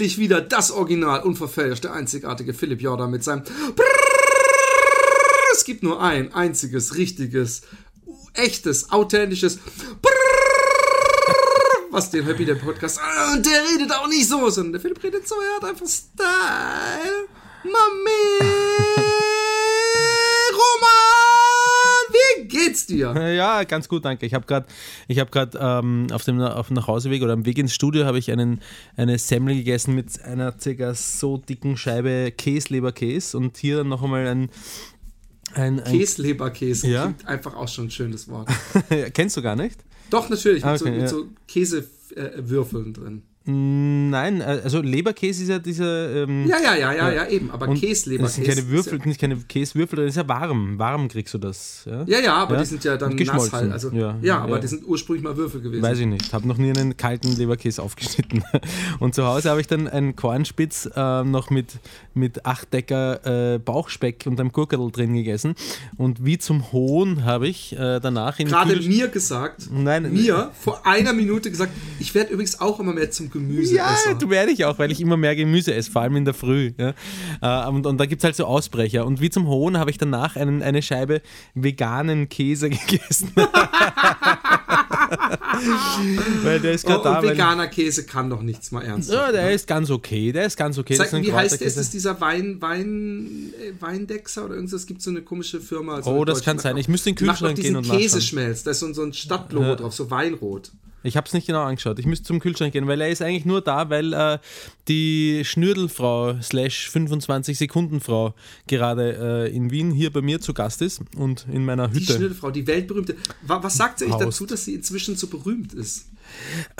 Endlich wieder das Original, unverfälschte, einzigartige Philipp Jordan mit seinem. Es gibt nur ein einziges, richtiges, echtes, authentisches. Was den Happy Day Podcast. Und der redet auch nicht so, sondern der Philipp redet so, er hat einfach Style. Mami! Geht's dir? Ja, ganz gut, danke. Ich habe gerade hab, grad, ähm, auf dem auf dem Nachhauseweg oder am Weg ins Studio habe ich einen, eine Semmel gegessen mit einer circa so dicken Scheibe Käse-Leberkäse und hier dann noch einmal ein ein, ein Käsleberkäse ja? klingt einfach auch schon ein schönes Wort. Kennst du gar nicht? Doch, natürlich, mit, okay, so, mit ja. so Käsewürfeln drin. Nein, äh, also Leberkäse ist ja dieser. Ähm, ja, ja, ja, ja, ja, eben, aber Käseleberkäse. Das sind keine Würfel, ja, nicht keine Käsewürfel, das ist ja warm. Warm kriegst du das. Ja, ja, ja aber ja? die sind ja dann nass halt. Also, ja, ja aber die sind ursprünglich mal Würfel gewesen. Weiß ich nicht. Habe noch nie einen kalten Leberkäse aufgeschnitten. Und zu Hause habe ich dann einen Kornspitz äh, noch mit, mit Achtdecker äh, Bauchspeck und einem Gurkedel drin gegessen. Und wie zum Hohn habe ich äh, danach in Gerade mir gesagt, nein, mir vor einer Minute gesagt, ich werde übrigens auch immer mehr zum Gemüse Ja, du werde ich auch, weil ich immer mehr Gemüse esse, vor allem in der Früh. Ja. Äh, und, und da gibt es halt so Ausbrecher. Und wie zum Hohn habe ich danach einen, eine Scheibe veganen Käse gegessen. weil der ist gerade oh, da. veganer Käse kann doch nichts mal ernst. Ja, der ne? ist ganz okay. Der ist ganz okay. Sag, wie heißt der? Ist das dieser Wein, Wein, äh, Weindexer oder irgendwas? Es gibt so eine komische Firma. Also oh, das kann sein. Ich müsste in den Kühlschrank gehen und Käseschmelz. Da ist so, so ein Stadtlogo ja. drauf, so Weinrot. Ich habe es nicht genau angeschaut. Ich müsste zum Kühlschrank gehen, weil er ist eigentlich nur da, weil äh, die Schnürdelfrau slash 25 Sekunden Frau gerade äh, in Wien hier bei mir zu Gast ist und in meiner Hütte. Die Schnürdelfrau, die weltberühmte. Was sagt sie euch dazu, dass sie inzwischen so berühmt ist?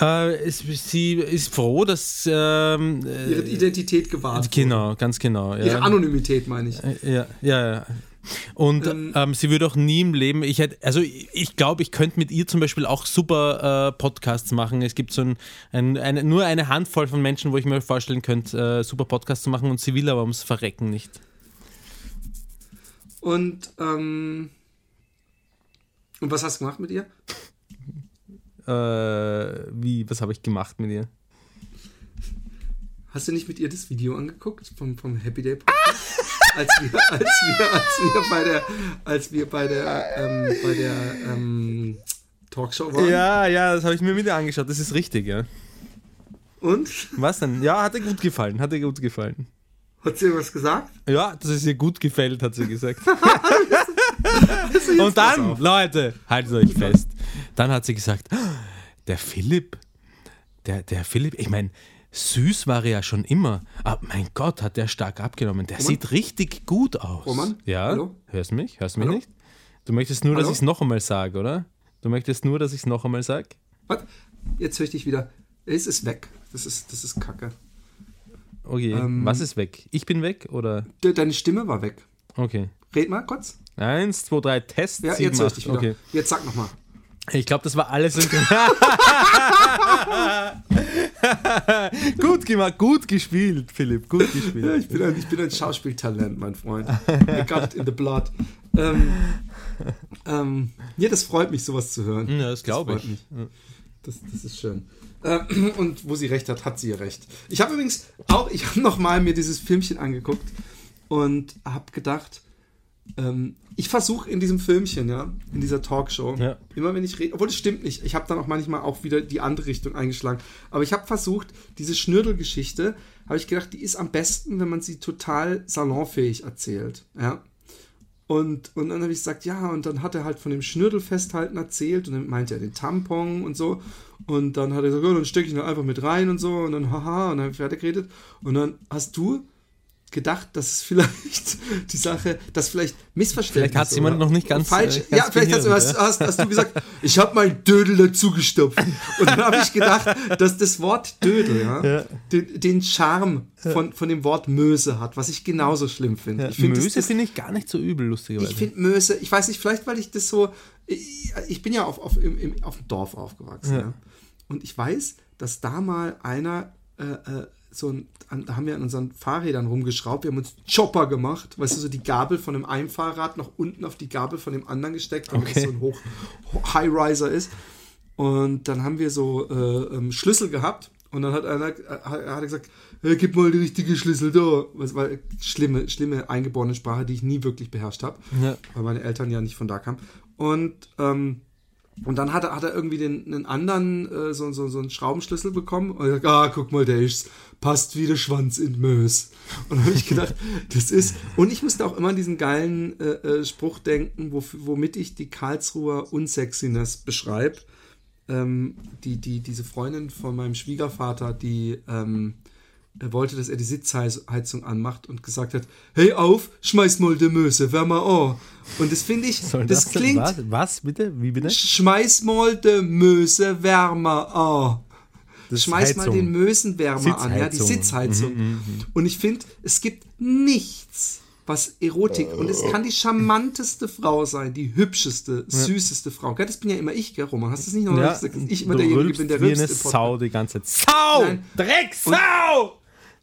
Äh, es, sie ist froh, dass ähm, ihre Identität gewahrt wird. Genau, ganz genau. Ja. Ihre Anonymität meine ich. Äh, ja, ja, ja. Und ähm, ähm, sie würde auch nie im Leben, ich hätte, also ich glaube, ich könnte mit ihr zum Beispiel auch super äh, Podcasts machen. Es gibt so ein, ein, eine, nur eine Handvoll von Menschen, wo ich mir vorstellen könnte, äh, super Podcasts zu machen und sie will aber ums Verrecken nicht. Und, ähm, und was hast du gemacht mit ihr? Äh, wie, was habe ich gemacht mit ihr? Hast du nicht mit ihr das Video angeguckt vom, vom Happy Day Podcast? Als wir, als wir, als wir bei der, als wir bei der, ähm, bei der ähm, Talkshow waren. Ja, ja, das habe ich mir wieder angeschaut. Das ist richtig, ja. Und? Was denn? Ja, hat dir gut gefallen. Hat dir gut gefallen. Hat sie irgendwas gesagt? Ja, dass es ihr gut gefällt, hat sie gesagt. Und dann, Leute, haltet euch fest. Dann hat sie gesagt, der Philipp, der, der Philipp, ich meine, süß war er ja schon immer. Aber mein Gott, hat der stark abgenommen. Der Roman? sieht richtig gut aus. Roman? Ja, Hallo? hörst du mich? Hörst du mich Hallo? nicht? Du möchtest nur, Hallo? dass ich es noch einmal sage, oder? Du möchtest nur, dass ich es noch einmal sage? Was? Jetzt höre ich dich wieder. Es ist weg. Das ist, das ist Kacke. Okay, ähm, was ist weg? Ich bin weg, oder? Deine Stimme war weg. Okay. Red mal kurz. Eins, zwei, drei, Test. Ja, jetzt höre ich dich wieder. Okay. Jetzt sag nochmal. Ich glaube, das war alles. gut gemacht, gut gespielt, Philipp, gut gespielt. Ja, ich, bin ein, ich bin ein Schauspieltalent, mein Freund. I got it in the blood. Ähm, ähm, ja, das freut mich, sowas zu hören. Ja, das glaube ich. Mich. Das, das ist schön. Ähm, und wo sie recht hat, hat sie ja recht. Ich habe übrigens auch, ich habe nochmal mir dieses Filmchen angeguckt und habe gedacht, ähm, ich versuche in diesem Filmchen, ja, in dieser Talkshow, ja. immer wenn ich rede, obwohl das stimmt nicht, ich habe dann auch manchmal auch wieder die andere Richtung eingeschlagen, aber ich habe versucht, diese Schnürdelgeschichte, habe ich gedacht, die ist am besten, wenn man sie total salonfähig erzählt, ja. Und, und dann habe ich gesagt, ja, und dann hat er halt von dem Schnürtel festhalten erzählt und dann meinte er den Tampon und so. Und dann hat er gesagt, ja, dann stecke ich ihn einfach mit rein und so und dann haha und dann habe ich fertig geredet. Und dann hast du gedacht, dass es vielleicht die Sache, dass vielleicht Missverständnis Vielleicht hat's jemand noch nicht ganz, falsch. äh, ganz ja, vielleicht hast, hast, ja. hast, hast du gesagt, ich habe mein Dödel dazu gestopft. Und dann habe ich gedacht, dass das Wort Dödel ja, Den, den Charme von, von dem Wort Möse hat, was ich genauso schlimm finde. finde, das- Möse finde ich gar nicht so übel, lustigerweise. ich finde Möse, ich weiß nicht, vielleicht weil ich das so, ich, ich bin ja auf, auf, im, im, auf dem Dorf aufgewachsen. Ja. Und ich weiß, dass da mal einer äh, äh, so ein, an, da haben wir an unseren Fahrrädern rumgeschraubt, wir haben uns Chopper gemacht, weißt du, so die Gabel von einem einen Fahrrad noch unten auf die Gabel von dem anderen gesteckt, damit Okay. es so ein Hoch, Ho- High-Riser ist. Und dann haben wir so äh, ähm, Schlüssel gehabt und dann hat einer äh, hat, hat gesagt, hey, gib mal die richtige Schlüssel da. Das war schlimme, schlimme eingeborene Sprache, die ich nie wirklich beherrscht habe, Ja. weil meine Eltern ja nicht von da kamen. Und ähm, und dann hat er, hat er irgendwie den, einen anderen, äh, so, so, so einen Schraubenschlüssel bekommen. Und er sagt, ah, guck mal, der ist, passt wie der Schwanz in Mös. Und dann habe ich gedacht, das ist. Und ich musste auch immer an diesen geilen äh, äh, Spruch denken, wo, womit ich die Karlsruher Unsexiness beschreibe. Ähm, die, die, diese Freundin von meinem Schwiegervater, die ähm, er wollte, dass er die Sitzheizung anmacht und gesagt hat, hey auf, schmeiß mal die Möse, wärmer an. Und das finde ich, Soll das, denn- klingt, Was? Was, bitte? Wie bitte? schmeiß mal de Möse wärmer an. Das Schmeiß mal den Mösenwärmer an, ja, die Sitzheizung. Sitzheizung. Und ich finde, es gibt nichts, was Erotik, und es kann die charmanteste Frau sein, die hübscheste, süßeste Frau. Gell, das bin ja immer ich, gell, Roman? Hast du das nicht noch Ja, gesagt, ich immer derjenige bin, der rülpst? Sau die ganze Zeit. Sau! Nein. Drecksau!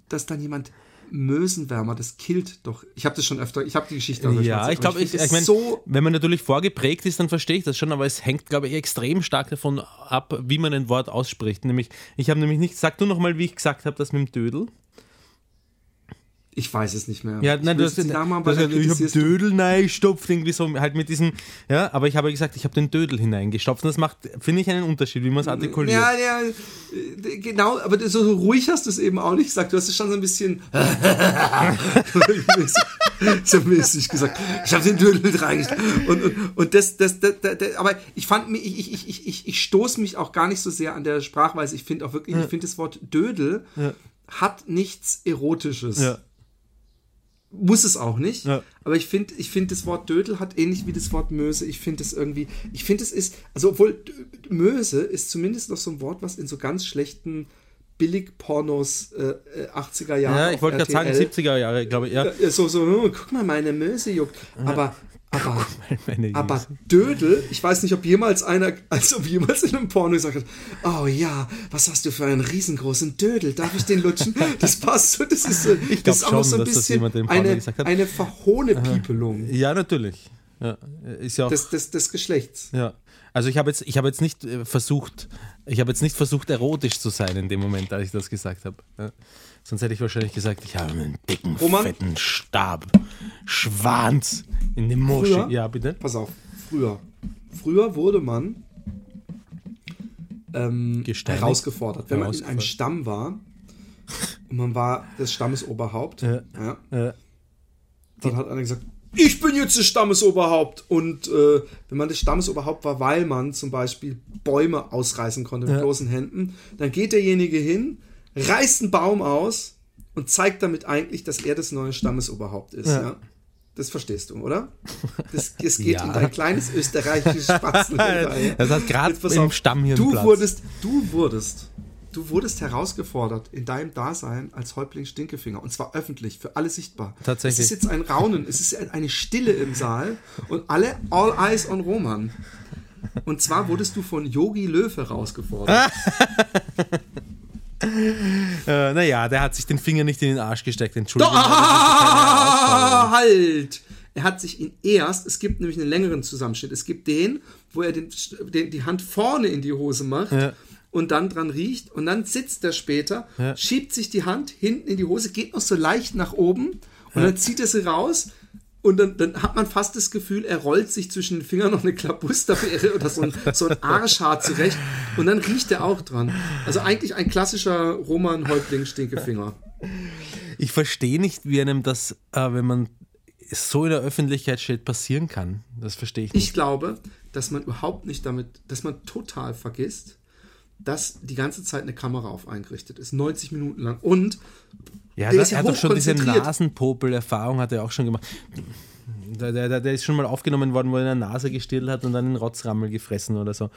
Dass dann jemand Mösenwärmer, das killt doch. Ich habe das schon öfter, ich habe die Geschichte auch schon Ja, ich glaube, ich, ich das mein, so wenn man natürlich vorgeprägt ist, dann verstehe ich das schon, aber es hängt, glaube ich, extrem stark davon ab, wie man ein Wort ausspricht. Nämlich, ich habe nämlich nicht, sag du nochmal, wie ich gesagt habe, das mit dem Dödel. Ich weiß es nicht mehr. Ja, ich nein, du hast, die Namen du hast dann ich habe Dödel reingestopft, irgendwie so, halt mit diesem, ja, aber ich habe gesagt, ich habe den Dödel hineingestopft und das macht, finde ich, einen Unterschied, wie man es artikuliert. Ja, ja, äh, genau, aber so, so ruhig hast du es eben auch nicht gesagt. Du hast es schon so ein bisschen so mäßig gesagt. Ich habe den Dödel reingesteckt. Und, und, und das, das, das, das, das, aber ich fand mich, ich, ich, ich, ich, ich stoße mich auch gar nicht so sehr an der Sprachweise. Ich finde auch wirklich, ich finde das Wort Dödel hat nichts Erotisches. Ja. Muss es auch nicht. Ja. Aber ich finde, ich finde, das Wort Dödel hat ähnlich wie das Wort Möse. Ich finde es irgendwie, ich finde es ist, also obwohl Möse ist zumindest noch so ein Wort, was in so ganz schlechten Billigpornos äh, äh, 80er Jahre. Ja, ich wollte gerade sagen, RTL, 70er Jahre, glaube ich, ja. äh, so, so, oh, guck mal, meine Möse juckt. Aber, aber, aber. Dödel, ich weiß nicht, ob jemals einer, als ob jemals in einem Porno gesagt hat, oh ja, was hast du für einen riesengroßen Dödel, darf ich den lutschen? Das passt so, das ist so, Ich das ist glaub auch schon, so ein bisschen eine, eine verhohne Piepelung Ja, natürlich. Ja, ist ja auch, des, des, des Geschlechts. ja. Also ich habe jetzt, ich habe jetzt nicht äh, versucht, ich habe jetzt nicht versucht, erotisch zu sein in dem Moment, als ich das gesagt habe. Ja. Sonst hätte ich wahrscheinlich gesagt, ich habe einen dicken, Roman? fetten Stab, Schwanz in dem Moschee. Früher? Ja, bitte. Pass auf, früher. Früher wurde man ähm, herausgefordert. Wenn man in einem. Stamm war und man war das Stammesoberhaupt, Ja. ja, Äh, dann hat einer gesagt, ich bin jetzt das Stammesoberhaupt. Und äh, wenn man das Stammesoberhaupt war, weil man zum Beispiel Bäume ausreißen konnte mit Ja. bloßen Händen, dann geht derjenige hin, reißt einen Baum aus und zeigt damit eigentlich, dass er das neue Stammesoberhaupt ist. Ja. Ja. Das verstehst du, oder? Das, das geht Ja. in dein kleines österreichisches Spatzen. Das hat gerade im auf, Stammhirn du Platz. wurdest, du wurdest, du wurdest herausgefordert in deinem Dasein als Häuptling Stinkefinger und zwar öffentlich für alle sichtbar. Tatsächlich. Es ist jetzt ein Raunen, es ist eine Stille im Saal und alle all eyes on Roman. Und zwar wurdest du von Yogi Löw herausgefordert. Äh, naja, der hat sich den Finger nicht in den Arsch gesteckt, Entschuldigung. Ah, halt! Er hat sich ihn erst, es gibt nämlich einen längeren Zusammenschnitt, es gibt den, wo er den, den, die Hand vorne in die Hose macht Ja. und dann dran riecht und dann sitzt er später, Ja. schiebt sich die Hand hinten in die Hose, geht noch so leicht nach oben und dann zieht er sie raus und dann, dann hat man fast das Gefühl, er rollt sich zwischen den Fingern noch eine Klabusterbeere oder so ein, so ein Arschhaar zurecht und dann riecht er auch dran. Also eigentlich ein klassischer Roman Häuptling Stinkefinger. Ich verstehe nicht, wie einem das, äh, wenn man so in der Öffentlichkeit steht, passieren kann. Das verstehe ich nicht. Ich glaube, dass man überhaupt nicht damit, dass man total vergisst, dass die ganze Zeit eine Kamera auf eingerichtet ist, 90 Minuten lang. Und ja, der das, ist ja er hat doch schon diese. Nasenpopel-Erfahrung hat er auch schon gemacht. Der, der, der ist schon mal aufgenommen worden, wo er in der Nase gestillt hat und dann den Rotzrammel gefressen oder so.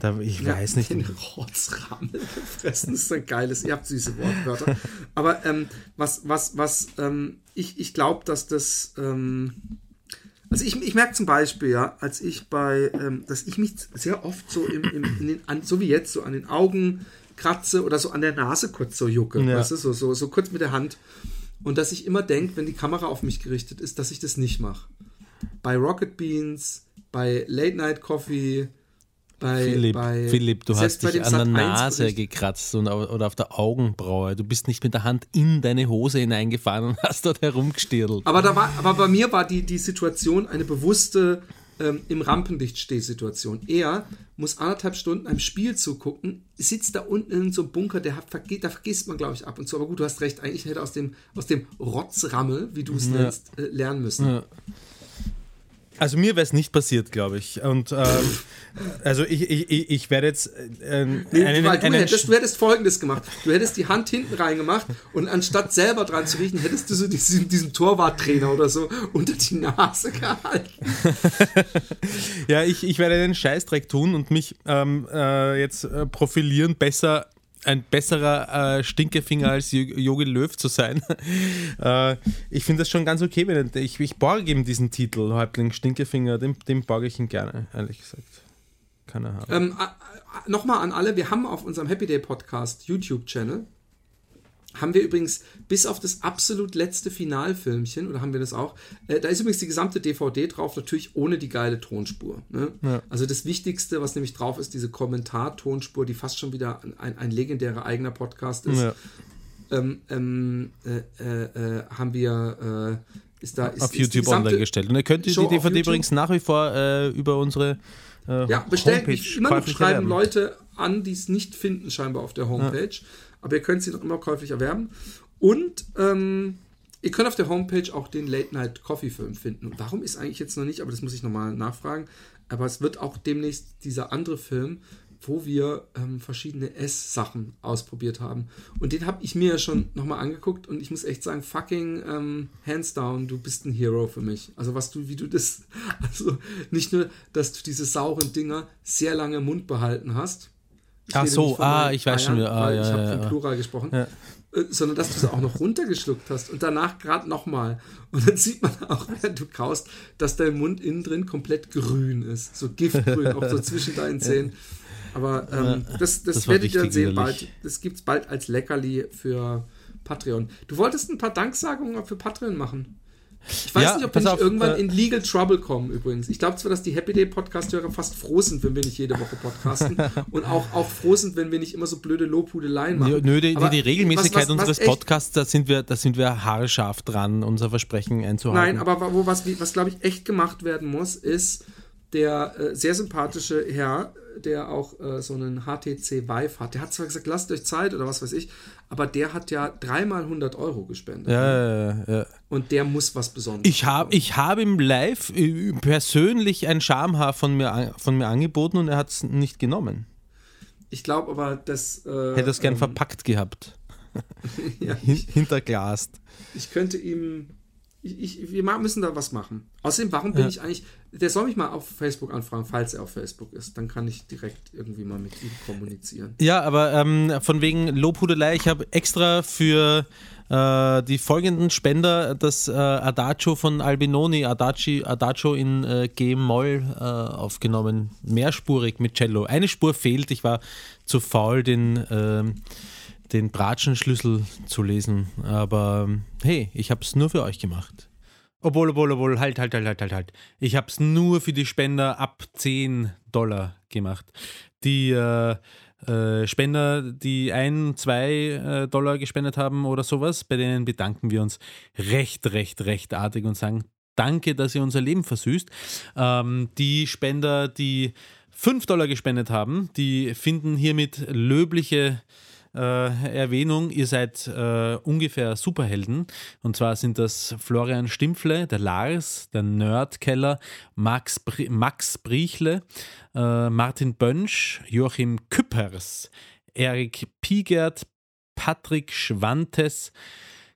Da, ich weiß nicht. Den Rotzrammel gefressen ist ein geiles. Ihr habt süße Wortwörter. Aber ähm, was, was, was, ähm, ich, ich glaube, dass das. Ähm, also ich, ich merke zum Beispiel, ja, als ich bei, ähm, dass ich mich sehr oft so im, im, in den, an, so wie jetzt, so an den Augen kratze oder so an der Nase kurz so jucke, Ja. weißt du, so, so, so kurz mit der Hand. Und dass ich immer denke, wenn die Kamera auf mich gerichtet ist, dass ich das nicht mache. Bei Rocket Beans, bei Late Night Coffee, bei. Philipp, bei, Philipp, du hast dich an der Sat.1 Nase gekratzt und, oder auf der Augenbraue. Du bist nicht mit der Hand in deine Hose hineingefahren und hast dort herumgestirlt. Aber, da war, aber bei mir war die, die Situation eine bewusste ähm, im Rampenlicht-Stehsituation. Er muss anderthalb Stunden einem Spiel zugucken, sitzt da unten in so einem Bunker, der hat, da vergisst man, glaube ich, ab und zu. Aber gut, du hast recht, eigentlich hätte aus dem, aus dem Rotzrammel, wie du es Ja. nennst, äh, lernen müssen. Ja. Also mir wäre es nicht passiert, glaube ich. Und ähm, also ich, ich, ich werde jetzt äh, Nee, einen, weil du, einen, hättest, du hättest folgendes gemacht. Du hättest die Hand hinten reingemacht und anstatt selber dran zu riechen, hättest du so diesen, diesen Torwarttrainer oder so unter die Nase gehalten. Ja, ich, ich werde einen Scheißdreck tun und mich ähm, äh, jetzt äh, profilieren, besser ein besserer äh, Stinkefinger als Jo- Jogi Löw zu sein. äh, ich finde das schon ganz okay, wenn ich, ich borge ihm diesen Titel, Häuptling Stinkefinger, dem, dem borge ich ihn gerne, ehrlich gesagt. Er haben. Ähm, Nochmal an alle, wir haben auf unserem Happy Day Podcast YouTube-Channel, haben wir übrigens bis auf das absolut letzte Finalfilmchen, oder haben wir das auch, äh, da ist übrigens die gesamte DVD drauf, natürlich ohne die geile Tonspur. Ne? Ja. Also das Wichtigste, was nämlich drauf ist, diese Kommentar-Tonspur, die fast schon wieder ein, ein legendärer eigener Podcast ist. Ja. Ähm, ähm, äh, äh, äh, haben wir, äh, ist da ist, auf ist die YouTube online gestellt. Und ihr könnt die Show auf DVD übrigens nach wie vor äh, über unsere Ja, bestellt Homepage immer noch schreiben. Leute an, die es nicht finden, scheinbar auf der Homepage. Aber ihr könnt sie noch immer käuflich erwerben. Und ähm, ihr könnt auf der Homepage auch den Late Night Coffee Film finden. Warum ist eigentlich jetzt noch nicht, aber das muss ich nochmal nachfragen. Aber es wird auch demnächst dieser andere Film, wo wir ähm, verschiedene Ess-Sachen ausprobiert haben. Und den habe ich mir ja schon nochmal angeguckt und ich muss echt sagen, fucking ähm, hands down, du bist ein Hero für mich. Also was du, wie du das, also nicht nur, dass du diese sauren Dinger sehr lange im Mund behalten hast. Ich Ach so, von ah, ich weiß schon Eiern, wieder. Ah, ja, ich habe ja, vom ja. Plural gesprochen. Ja. Äh, Sondern dass du sie auch noch runtergeschluckt hast und danach gerade nochmal. Und dann sieht man auch, während du kaust, dass dein Mund innen drin komplett grün ist. So giftgrün, auch so zwischen deinen Zähnen. Aber ähm, das, das, das werdet ihr dann sehen bald. Das gibt es bald als Leckerli für Patreon. Du wolltest ein paar Danksagungen für Patreon machen. Ich weiß Ja, nicht, ob wir nicht auf, irgendwann äh, in Legal Trouble kommen übrigens. Ich glaube zwar, dass die Happy Day Podcast-Hörer fast froh sind, wenn wir nicht jede Woche podcasten und auch, auch froh sind, wenn wir nicht immer so blöde Lobhudeleien machen. Nö, die, die, die Regelmäßigkeit was- was- was unseres echt- Podcasts, da sind wir, da sind wir haarscharf dran, unser Versprechen einzuhalten. Nein, aber wo was, was glaube ich echt gemacht werden muss, ist der äh, sehr sympathische Herr, der auch äh, so einen HTC Vive hat. Der hat zwar gesagt, lasst euch Zeit oder was weiß ich, aber der hat ja dreimal 100 Euro gespendet. ja, ja, ja. Und der muss was Besonderes Ich habe ich hab ihm live äh, persönlich ein Schamhaar von mir, von mir angeboten und er hat es nicht genommen. Ich glaube aber, dass. Äh, Hätte es gern ähm, verpackt gehabt. ja, hinterglast. ich könnte ihm. Ich, ich, wir müssen da was machen. Außerdem, warum bin Ja. ich eigentlich. Der soll mich mal auf Facebook anfragen, falls er auf Facebook ist. Dann kann ich direkt irgendwie mal mit ihm kommunizieren. Ja, aber ähm, von wegen Lobhudelei, ich habe extra für äh, die folgenden Spender das äh, Adagio von Albinoni, Adaci, Adagio in äh, G-Moll äh, aufgenommen. Mehrspurig mit Cello. Eine Spur fehlt, ich war zu faul, den, ähm, den Bratschenschlüssel zu lesen. Aber ähm, hey, ich habe es nur für euch gemacht. Obwohl, obwohl, obwohl, halt, halt, halt, halt, halt, halt. Ich habe es nur für die Spender ab 10 Dollar gemacht. Die äh, äh, Spender, die ein, zwei äh, Dollar gespendet haben oder sowas, bei denen bedanken wir uns recht, recht, recht artig und sagen, danke, dass ihr unser Leben versüßt. Ähm, die Spender, die 5 Dollar gespendet haben, die finden hiermit löbliche äh, Erwähnung, ihr seid äh, ungefähr Superhelden. Und zwar sind das Florian Stimpfle, der Lars, der Nerdkeller, Max, Br Max Briechle, äh, Martin Bönsch, Joachim Küppers, Erik Piegert, Patrick Schwantes,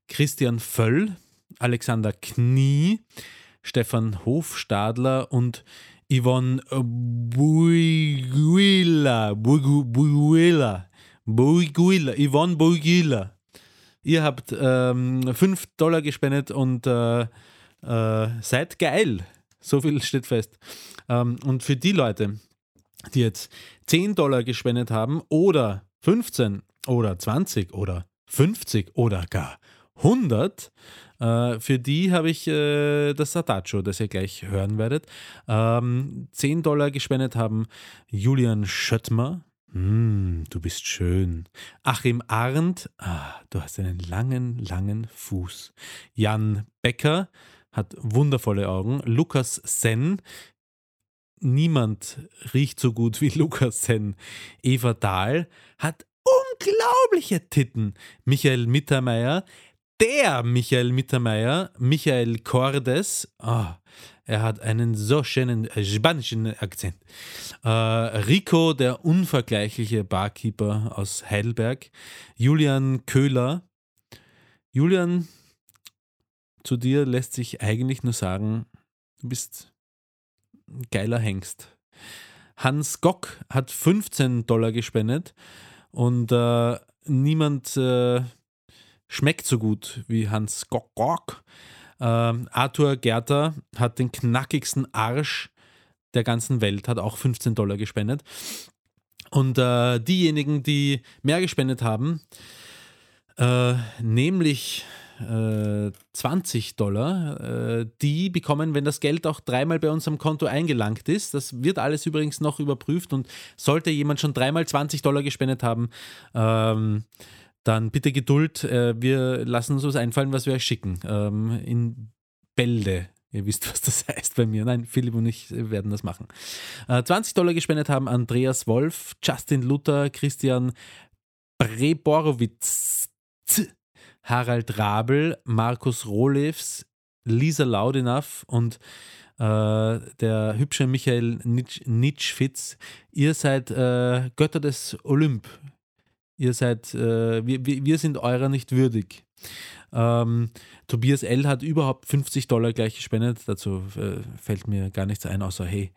Christian Völl, Alexander Knie, Stefan Hofstadler und Yvonne Buiguila. Buiguila. Buiguila. Yvonne Buiguila. Ihr habt ähm, 5 Dollar gespendet und äh, äh, seid geil. So viel steht fest. Ähm, und für die Leute, die jetzt 10 Dollar gespendet haben oder 15 oder 20 oder 50 oder gar 100, äh, für die habe ich äh, das Sadacho, das ihr gleich hören werdet. Ähm, 10 Dollar gespendet haben Julian Schöttmer. Mm, du bist schön. Achim Arndt, ah, du hast einen langen, langen Fuß. Jan Becker hat wundervolle Augen. Lukas Sen, niemand riecht so gut wie Lukas Sen. Eva Dahl hat unglaubliche Titten. Michael Mittermeier, der Michael Mittermeier, Michael Cordes, oh, er hat einen so schönen äh, spanischen Akzent. Äh, Rico, der unvergleichliche Barkeeper aus Heidelberg. Julian Köhler. Julian, zu dir lässt sich eigentlich nur sagen, du bist ein geiler Hengst. Hans Gock hat 15 Dollar gespendet und äh, niemand äh, schmeckt so gut wie Hans Gock. Gock. Ähm, Arthur Gerter hat den knackigsten Arsch der ganzen Welt, hat auch 15 Dollar gespendet. Und äh, diejenigen, die mehr gespendet haben, äh, nämlich äh, 20 Dollar, äh, die bekommen, wenn das Geld auch dreimal bei unserem Konto eingelangt ist. Das wird alles übrigens noch überprüft und sollte jemand schon dreimal 20 Dollar gespendet haben, ähm, dann bitte Geduld. Äh, wir lassen uns was einfallen, was wir euch schicken. Ähm, in Bälde. Ihr wisst, was das heißt bei mir. Nein, Philipp und ich werden das machen. Äh, 20 Dollar gespendet haben Andreas Wolf, Justin Luther, Christian Preborowitz, Harald Rabel, Markus Rohlefs, Lisa Laudenough und äh, der hübsche Michael Nitschfitz. Ihr seid äh, Götter des Olymp. Ihr seid, äh, wir, wir sind eurer nicht würdig. Ähm, Tobias L. hat überhaupt 50 Dollar gleich gespendet. Dazu äh, fällt mir gar nichts ein, außer hey,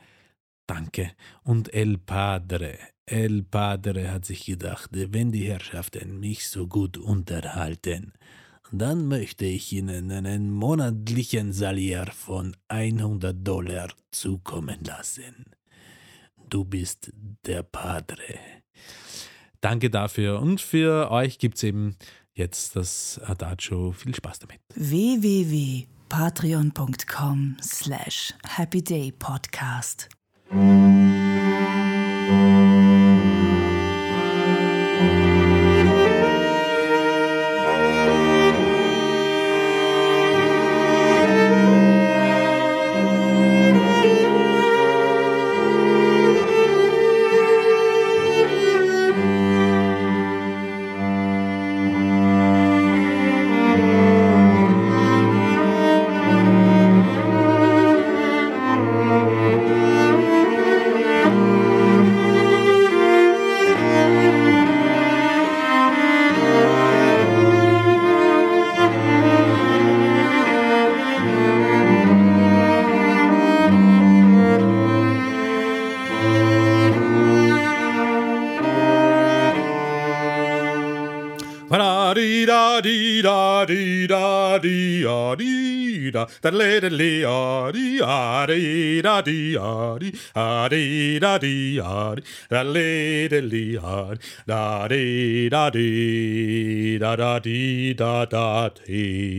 danke. Und El Padre. El Padre hat sich gedacht, wenn die Herrschaften mich so gut unterhalten, dann möchte ich ihnen einen monatlichen Salier von 100 Dollar zukommen lassen. Du bist der Padre. Danke dafür. Und für euch gibt es eben jetzt das Adagio. Viel Spaß damit. www.patreon.com slash happydaypodcast da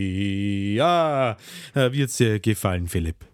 di ja wird's dir gefallen Philipp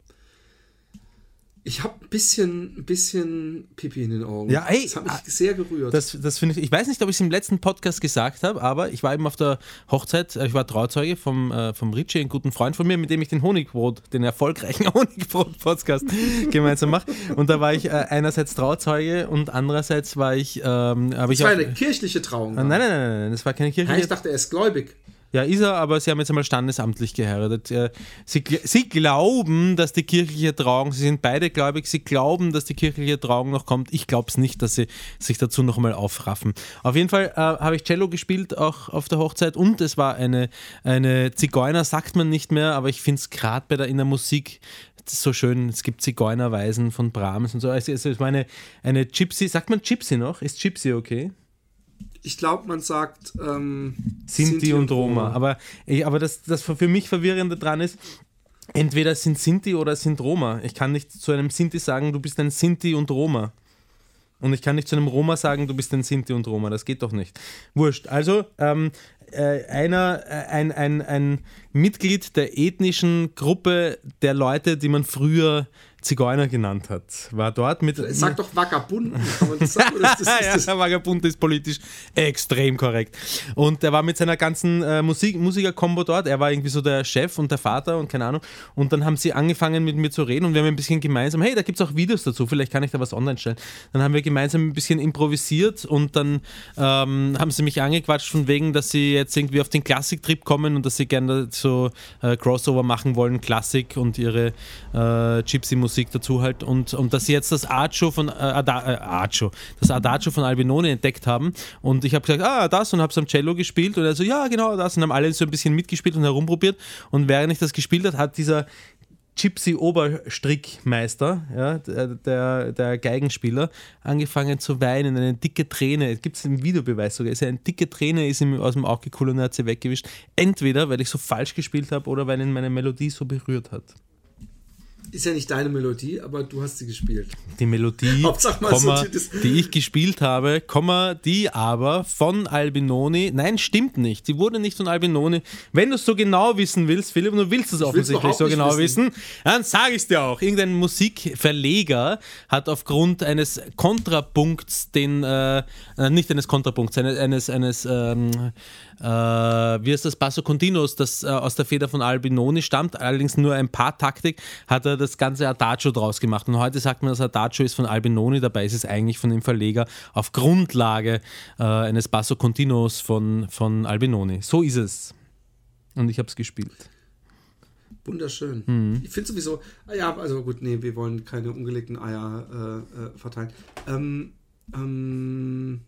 Ich habe ein bisschen, ein bisschen Pipi in den Augen. Ja, ey, das hat mich ah, sehr gerührt. Das, das finde ich, ich weiß nicht, ob ich es im letzten Podcast gesagt habe, aber ich war eben auf der Hochzeit, äh, ich war Trauzeuge vom, äh, vom Richie, einen guten Freund von mir, mit dem ich den Honigbrot, den erfolgreichen Honigbrot-Podcast gemeinsam mache. Und da war ich äh, einerseits Trauzeuge und andererseits war ich, ähm, habe ich das war auch, eine kirchliche Trauung. Nein, nein, nein, nein, nein, das war keine Kirche. Nein, ich dachte, er ist gläubig. Ja, ist er, aber sie haben jetzt einmal standesamtlich geheiratet. Äh, Sie, sie glauben, dass die kirchliche Trauung, sie sind beide gläubig, sie glauben, dass die kirchliche Trauung noch kommt. Ich glaube es nicht, dass sie sich dazu noch mal aufraffen. Auf jeden Fall äh, habe ich Cello gespielt, auch auf der Hochzeit, und es war eine, eine Zigeuner, sagt man nicht mehr, aber ich finde es gerade bei der, in der Musik so schön. Es gibt Zigeunerweisen von Brahms und so. Also es war eine, eine Gypsy, sagt man Gypsy noch? Ist Gypsy okay? Ich glaube, man sagt ähm, Sinti und Roma. Aber, ich- aber das, das für mich Verwirrende dran ist, entweder sind Sinti oder sind Roma. Ich kann nicht zu einem Sinti sagen, du bist ein Sinti und Roma. Und ich kann nicht zu einem Roma sagen, du bist ein Sinti und Roma. Das geht doch nicht. Wurscht. Also, ähm, äh, einer, äh, ein, ein, ein Mitglied der ethnischen Gruppe der Leute, die man früher Zigeuner genannt hat, war dort mit. Sag doch Vagabunden. Kann man das sagen? Das, ist ja, das, der Vagabund ist politisch extrem korrekt. Und er war mit seiner ganzen äh, Musik, Musiker-Kombo dort. Er war irgendwie so der Chef und der Vater und keine Ahnung. Und dann haben sie angefangen mit mir zu reden und wir haben ein bisschen gemeinsam, hey, da gibt es auch Videos dazu, vielleicht kann ich da was online stellen. Dann haben wir gemeinsam ein bisschen improvisiert und dann ähm, haben sie mich angequatscht von wegen, dass sie jetzt irgendwie auf den Klassiktrip kommen und dass sie gerne so äh, Crossover machen wollen, Klassik und ihre äh, Gypsy-Musik dazu halt und, und dass sie jetzt das Archo von äh, Ada, äh, Archo, das Adagio von Albinoni entdeckt haben und ich habe gesagt, ah, das und habe es am Cello gespielt und er so, ja, genau das und haben alle so ein bisschen mitgespielt und herumprobiert und während ich das gespielt habe, hat dieser Gypsy-Oberstrickmeister, ja, der, der, Geigenspieler, angefangen zu weinen, eine dicke Träne, gibt es im Videobeweis sogar, ist eine dicke Träne ist ihm aus dem Auge gekommen und er hat sie weggewischt. Entweder, weil ich so falsch gespielt habe oder weil ihn meine Melodie so berührt hat. Ist ja nicht deine Melodie, aber du hast sie gespielt. Die Melodie, so Komma, die- ich gespielt habe, Komma, die aber von Albinoni, nein, stimmt nicht, die wurde nicht von Albinoni. Wenn du es so genau wissen willst, Philipp, und du willst es offensichtlich so genau wissen. wissen, dann sage ich es dir auch. Irgendein Musikverleger hat aufgrund eines Kontrapunkts den, äh, äh, nicht eines Kontrapunkts, eines, eines, eines ähm, äh, wie ist das, Basso Continuos, das äh, aus der Feder von Albinoni stammt, allerdings nur ein paar Taktik, hat er das ganze Adagio draus gemacht. Und heute sagt man, das Adagio ist von Albinoni, dabei ist es eigentlich von dem Verleger auf Grundlage äh, eines Basso Continuos von, von Albinoni. So ist es. Und ich habe es gespielt. Wunderschön. Mhm. Ich finde sowieso, ah ja, also gut, nee, wir wollen keine ungelegten Eier äh, äh, verteilen. Ähm, ähm,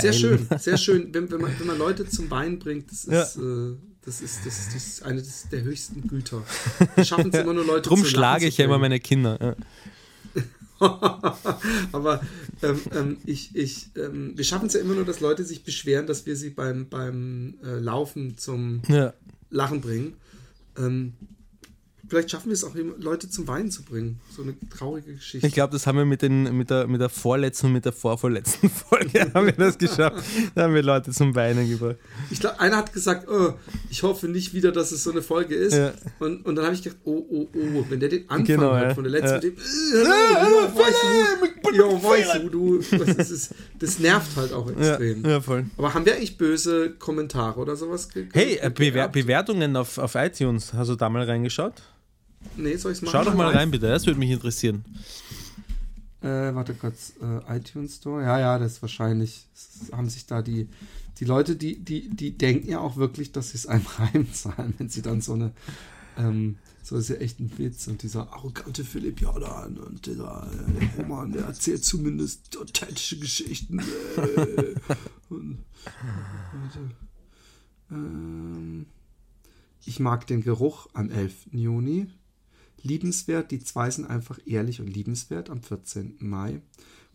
sehr schön, sehr schön. Wenn, wenn, man, wenn man Leute zum Wein bringt, das ist, äh, das ist, das ist, das ist eine des- der höchsten Güter. Wir schaffen es immer nur Leute Drum zu schlage ich ja immer meine Kinder. Ja. Aber ähm, ähm, ich, ich, ähm, wir schaffen es ja immer nur, dass Leute sich beschweren, dass wir sie beim, beim äh, Laufen zum Ja. Lachen bringen. Vielleicht schaffen wir es auch, Leute zum Weinen zu bringen. So eine traurige Geschichte. Ich glaube, das haben wir mit, den, mit, der, mit der vorletzten und mit der vorvorletzten Folge haben wir das geschafft. Da haben wir Leute zum Weinen gebracht. Ich glaube, einer hat gesagt, oh, ich hoffe nicht wieder, dass es so eine Folge ist. Ja. Und, und dann habe ich gedacht, oh, oh, oh, wenn der den Anfang Genau, hat ja. von der letzten, Ja. mit dem, hallo, ja, weißt du, ja, weißt du, du, das, ist, das nervt halt auch Ja, extrem. ja, voll. Aber haben wir eigentlich böse Kommentare oder sowas ge- Hey, äh? Bewertungen auf, auf iTunes. Hast du da mal reingeschaut? Nee, soll ich machen? Schau doch mal rein, bitte. Das würde mich interessieren. Äh, warte kurz, äh, iTunes Store. Ja, ja, das ist wahrscheinlich. Das haben sich da die, die Leute, die, die, die denken ja auch wirklich, dass sie es einem heimzahlen, wenn sie dann so eine. Ähm, so ist ja echt ein Witz. Und dieser arrogante Philipp Jordan und dieser äh, Roman, der erzählt zumindest authentische Geschichten. Äh, und, warte. Ähm, ich mag den Geruch am 11. Juni. Liebenswert, die zwei sind einfach ehrlich und liebenswert am 14. Mai.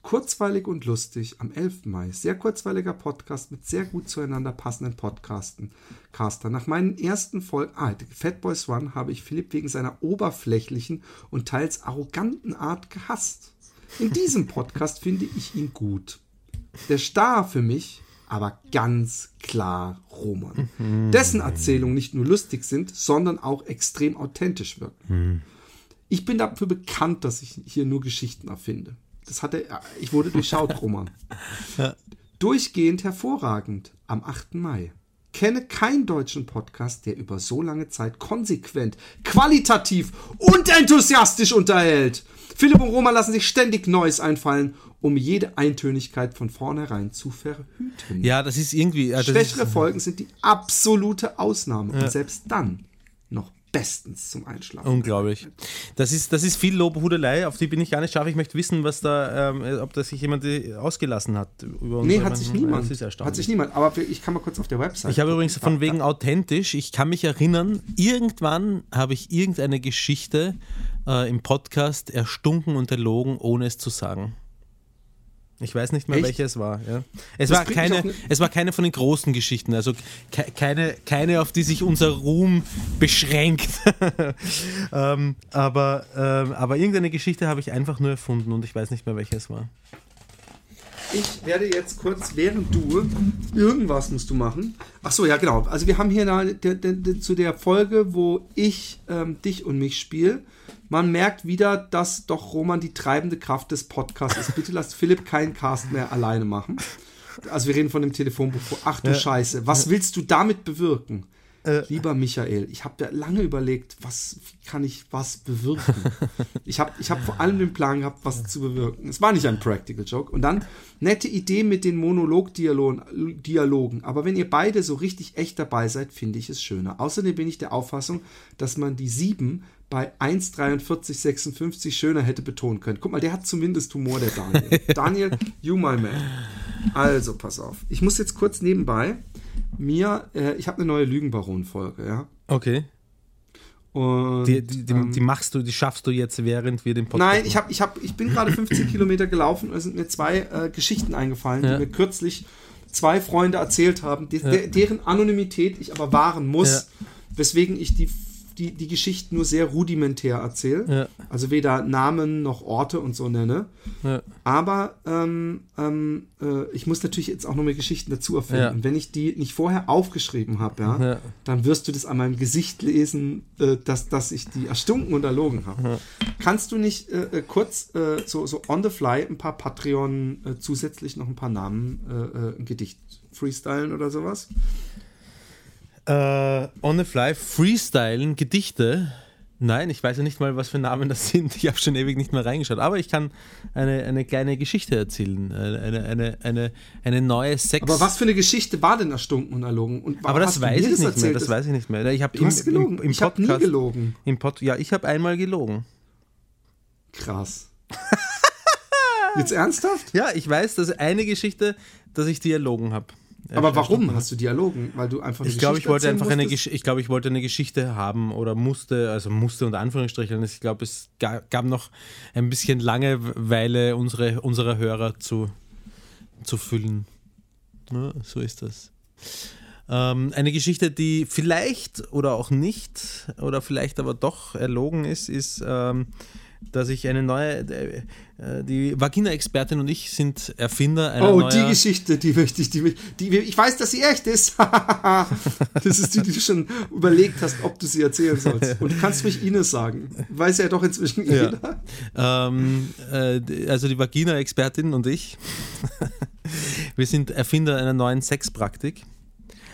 Kurzweilig und lustig am 11. Mai. Sehr kurzweiliger Podcast mit sehr gut zueinander passenden Podcasten. Caster. Nach meinen ersten Folgen, ah, Fatboy Swan habe ich Philipp wegen seiner oberflächlichen und teils arroganten Art gehasst. In diesem Podcast finde ich ihn gut. Der Star für mich aber ganz klar Roman. Dessen Erzählungen nicht nur lustig sind, sondern auch extrem authentisch wirken. Ich bin dafür bekannt, dass ich hier nur Geschichten erfinde. Das hatte, ich wurde durchschaut, Roman. Durchgehend hervorragend am 8. Mai. Kenne keinen deutschen Podcast, der über so lange Zeit konsequent, qualitativ und enthusiastisch unterhält. Philipp und Roman lassen sich ständig Neues einfallen, um jede Eintönigkeit von vornherein zu verhüten. Ja, das ist irgendwie. Ja, das Schlechtere Folgen sind die absolute Ausnahme. Und selbst dann bestens zum Einschlafen. Unglaublich. Das ist, das ist viel Lobhudelei, auf die bin ich gar nicht scharf. Ich möchte wissen, was da, ähm, ob da sich jemand äh, ausgelassen hat. Über Nee, hat sich niemand. Das ist erstaunlich. Hat sich niemand. Aber ich kann mal kurz auf der Website. Ich habe übrigens von wegen authentisch, ich kann mich erinnern, irgendwann habe ich irgendeine Geschichte äh, im Podcast erstunken und erlogen, ohne es zu sagen. Ich weiß nicht mehr, Echt? welche es war. Ja. Es, Das war keine, ne- es war keine von den großen Geschichten, also ke keine, keine, auf die sich unser Ruhm beschränkt. ähm, aber, ähm, aber irgendeine Geschichte habe ich einfach nur erfunden und ich weiß nicht mehr, welche es war. Ich werde jetzt kurz, während du irgendwas musst du machen. Ach so, ja genau. Also wir haben hier eine, der, der, der, zu der Folge, wo ich ähm, dich und mich spiele. Man merkt wieder, dass doch Roman die treibende Kraft des Podcasts ist. Bitte lasst Philipp keinen Cast mehr alleine machen. Also wir reden von dem Telefonbuch. Ach du Scheiße, was willst du damit bewirken? Lieber Michael, ich habe ja lange überlegt, was kann ich was bewirken? Ich habe ich hab vor allem den Plan gehabt, was zu bewirken. Es war nicht ein Practical Joke. Und dann nette Idee mit den Monologdialogen, Dialogen. Aber wenn ihr beide so richtig echt dabei seid, finde ich es schöner. Außerdem bin ich der Auffassung, dass man die 7 bei 1,43,56 schöner hätte betonen können. Guck mal, der hat zumindest Humor, der Daniel. Daniel, you my man. Also, pass auf. Ich muss jetzt kurz nebenbei mir, äh, ich habe eine neue Lügenbaron-Folge, ja. Okay. Und, Die, die, die, ähm, die machst du, die schaffst du jetzt, während wir den Podcast Nein, ich, hab, ich, hab, ich bin gerade 15 Kilometer gelaufen und es sind mir zwei äh, Geschichten eingefallen, Ja. die mir kürzlich zwei Freunde erzählt haben, die, de, deren Anonymität ich aber wahren muss, weswegen ich die, die, die Geschichten nur sehr rudimentär erzähle. Ja. Also weder Namen noch Orte und so nenne. Ja. Aber ähm, ähm, äh, ich muss natürlich jetzt auch noch mal Geschichten dazu erfinden. Ja. Und wenn ich die nicht vorher aufgeschrieben habe, ja, dann wirst du das an meinem Gesicht lesen, äh, dass, dass ich die erstunken und erlogen habe. Kannst du nicht äh, äh, kurz äh, so, so on the fly ein paar Patreon äh, zusätzlich noch ein paar Namen, ein Gedicht freestylen oder sowas? Äh, on the fly, Freestylen, Gedichte. Nein, ich weiß ja nicht mal, was für Namen das sind. Ich habe schon ewig nicht mehr reingeschaut. Aber ich kann eine, eine kleine Geschichte erzählen. Eine, eine, eine, eine, neue Sex. Aber was für eine Geschichte war denn erstunken und erlogen? Und Aber das weiß ich nicht mehr. Das weiß ich nicht mehr. Ich hab hast gelogen. Im, im ich habe nie Podcast, gelogen. Im Pod, ja, ich habe einmal gelogen. Krass. Jetzt ernsthaft? Ja, ich weiß, dass eine Geschichte, dass ich die erlogen habe. Aber warum hast du Dialogen? Weil du einfach eine Ich glaube, ich Geschichte wollte einfach eine, musstest? Gesch ich glaube, ich wollte eine Geschichte haben oder musste, also musste unter Anführungsstrichen. Ich glaube, es ga- gab noch ein bisschen Langeweile unsere, unserer Hörer zu, zu füllen. Ja, so ist das. Ähm, eine Geschichte, die vielleicht oder auch nicht oder vielleicht aber doch erlogen ist, ist, ähm, dass ich eine neue, äh, die Vagina-Expertin und ich sind Erfinder einer Oh, die Geschichte, die möchte ich, die, die, ich weiß, dass sie echt ist. das ist die, die du schon überlegt hast, ob du sie erzählen sollst. Und du kannst mich Ines sagen. Weiß ja doch inzwischen Ja. jeder. Ähm, äh, also die Vagina-Expertin und ich, wir sind Erfinder einer neuen Sexpraktik.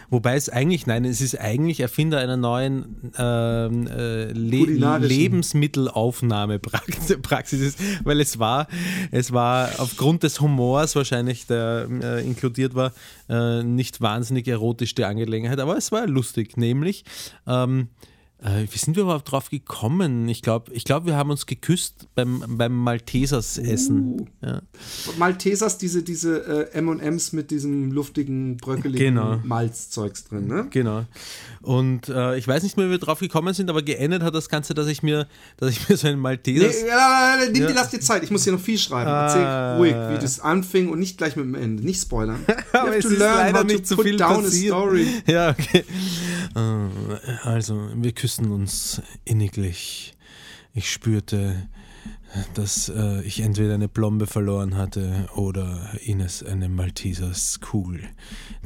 Wobei es eigentlich, nein, es ist eigentlich Erfinder einer neuen ähm, äh, Le. Lebensmittelaufnahmepraxis, ist, weil es war, es war aufgrund des Humors wahrscheinlich, der äh, inkludiert war, äh, nicht wahnsinnig erotisch die Angelegenheit, aber es war lustig, nämlich ähm, äh, wie sind wir überhaupt drauf gekommen? Ich glaube, ich glaub, wir haben uns geküsst beim, beim Maltesers essen. Uh. Ja. Maltesers, diese, diese äh, M&M's mit diesem luftigen, bröckeligen Genau. Malzzeugs drin, ne? Genau. Und äh, ich weiß nicht mehr, wie wir drauf gekommen sind, aber geendet hat das Ganze, dass ich mir, dass ich mir so einen Nee, Maltesers. ja, nimm Ja. dir, lass dir Zeit. Ich muss hier noch viel schreiben. Ah. Erzähl ruhig, wie das anfing und nicht gleich mit dem Ende. Nicht spoilern. Aber have es to ist learn leider nicht so put viel down passiert. a story. Ja, okay. Äh, Also, wir küssen uns inniglich. Ich spürte dass äh, ich entweder eine Blombe verloren hatte oder Ines eine Maltesers-Kugel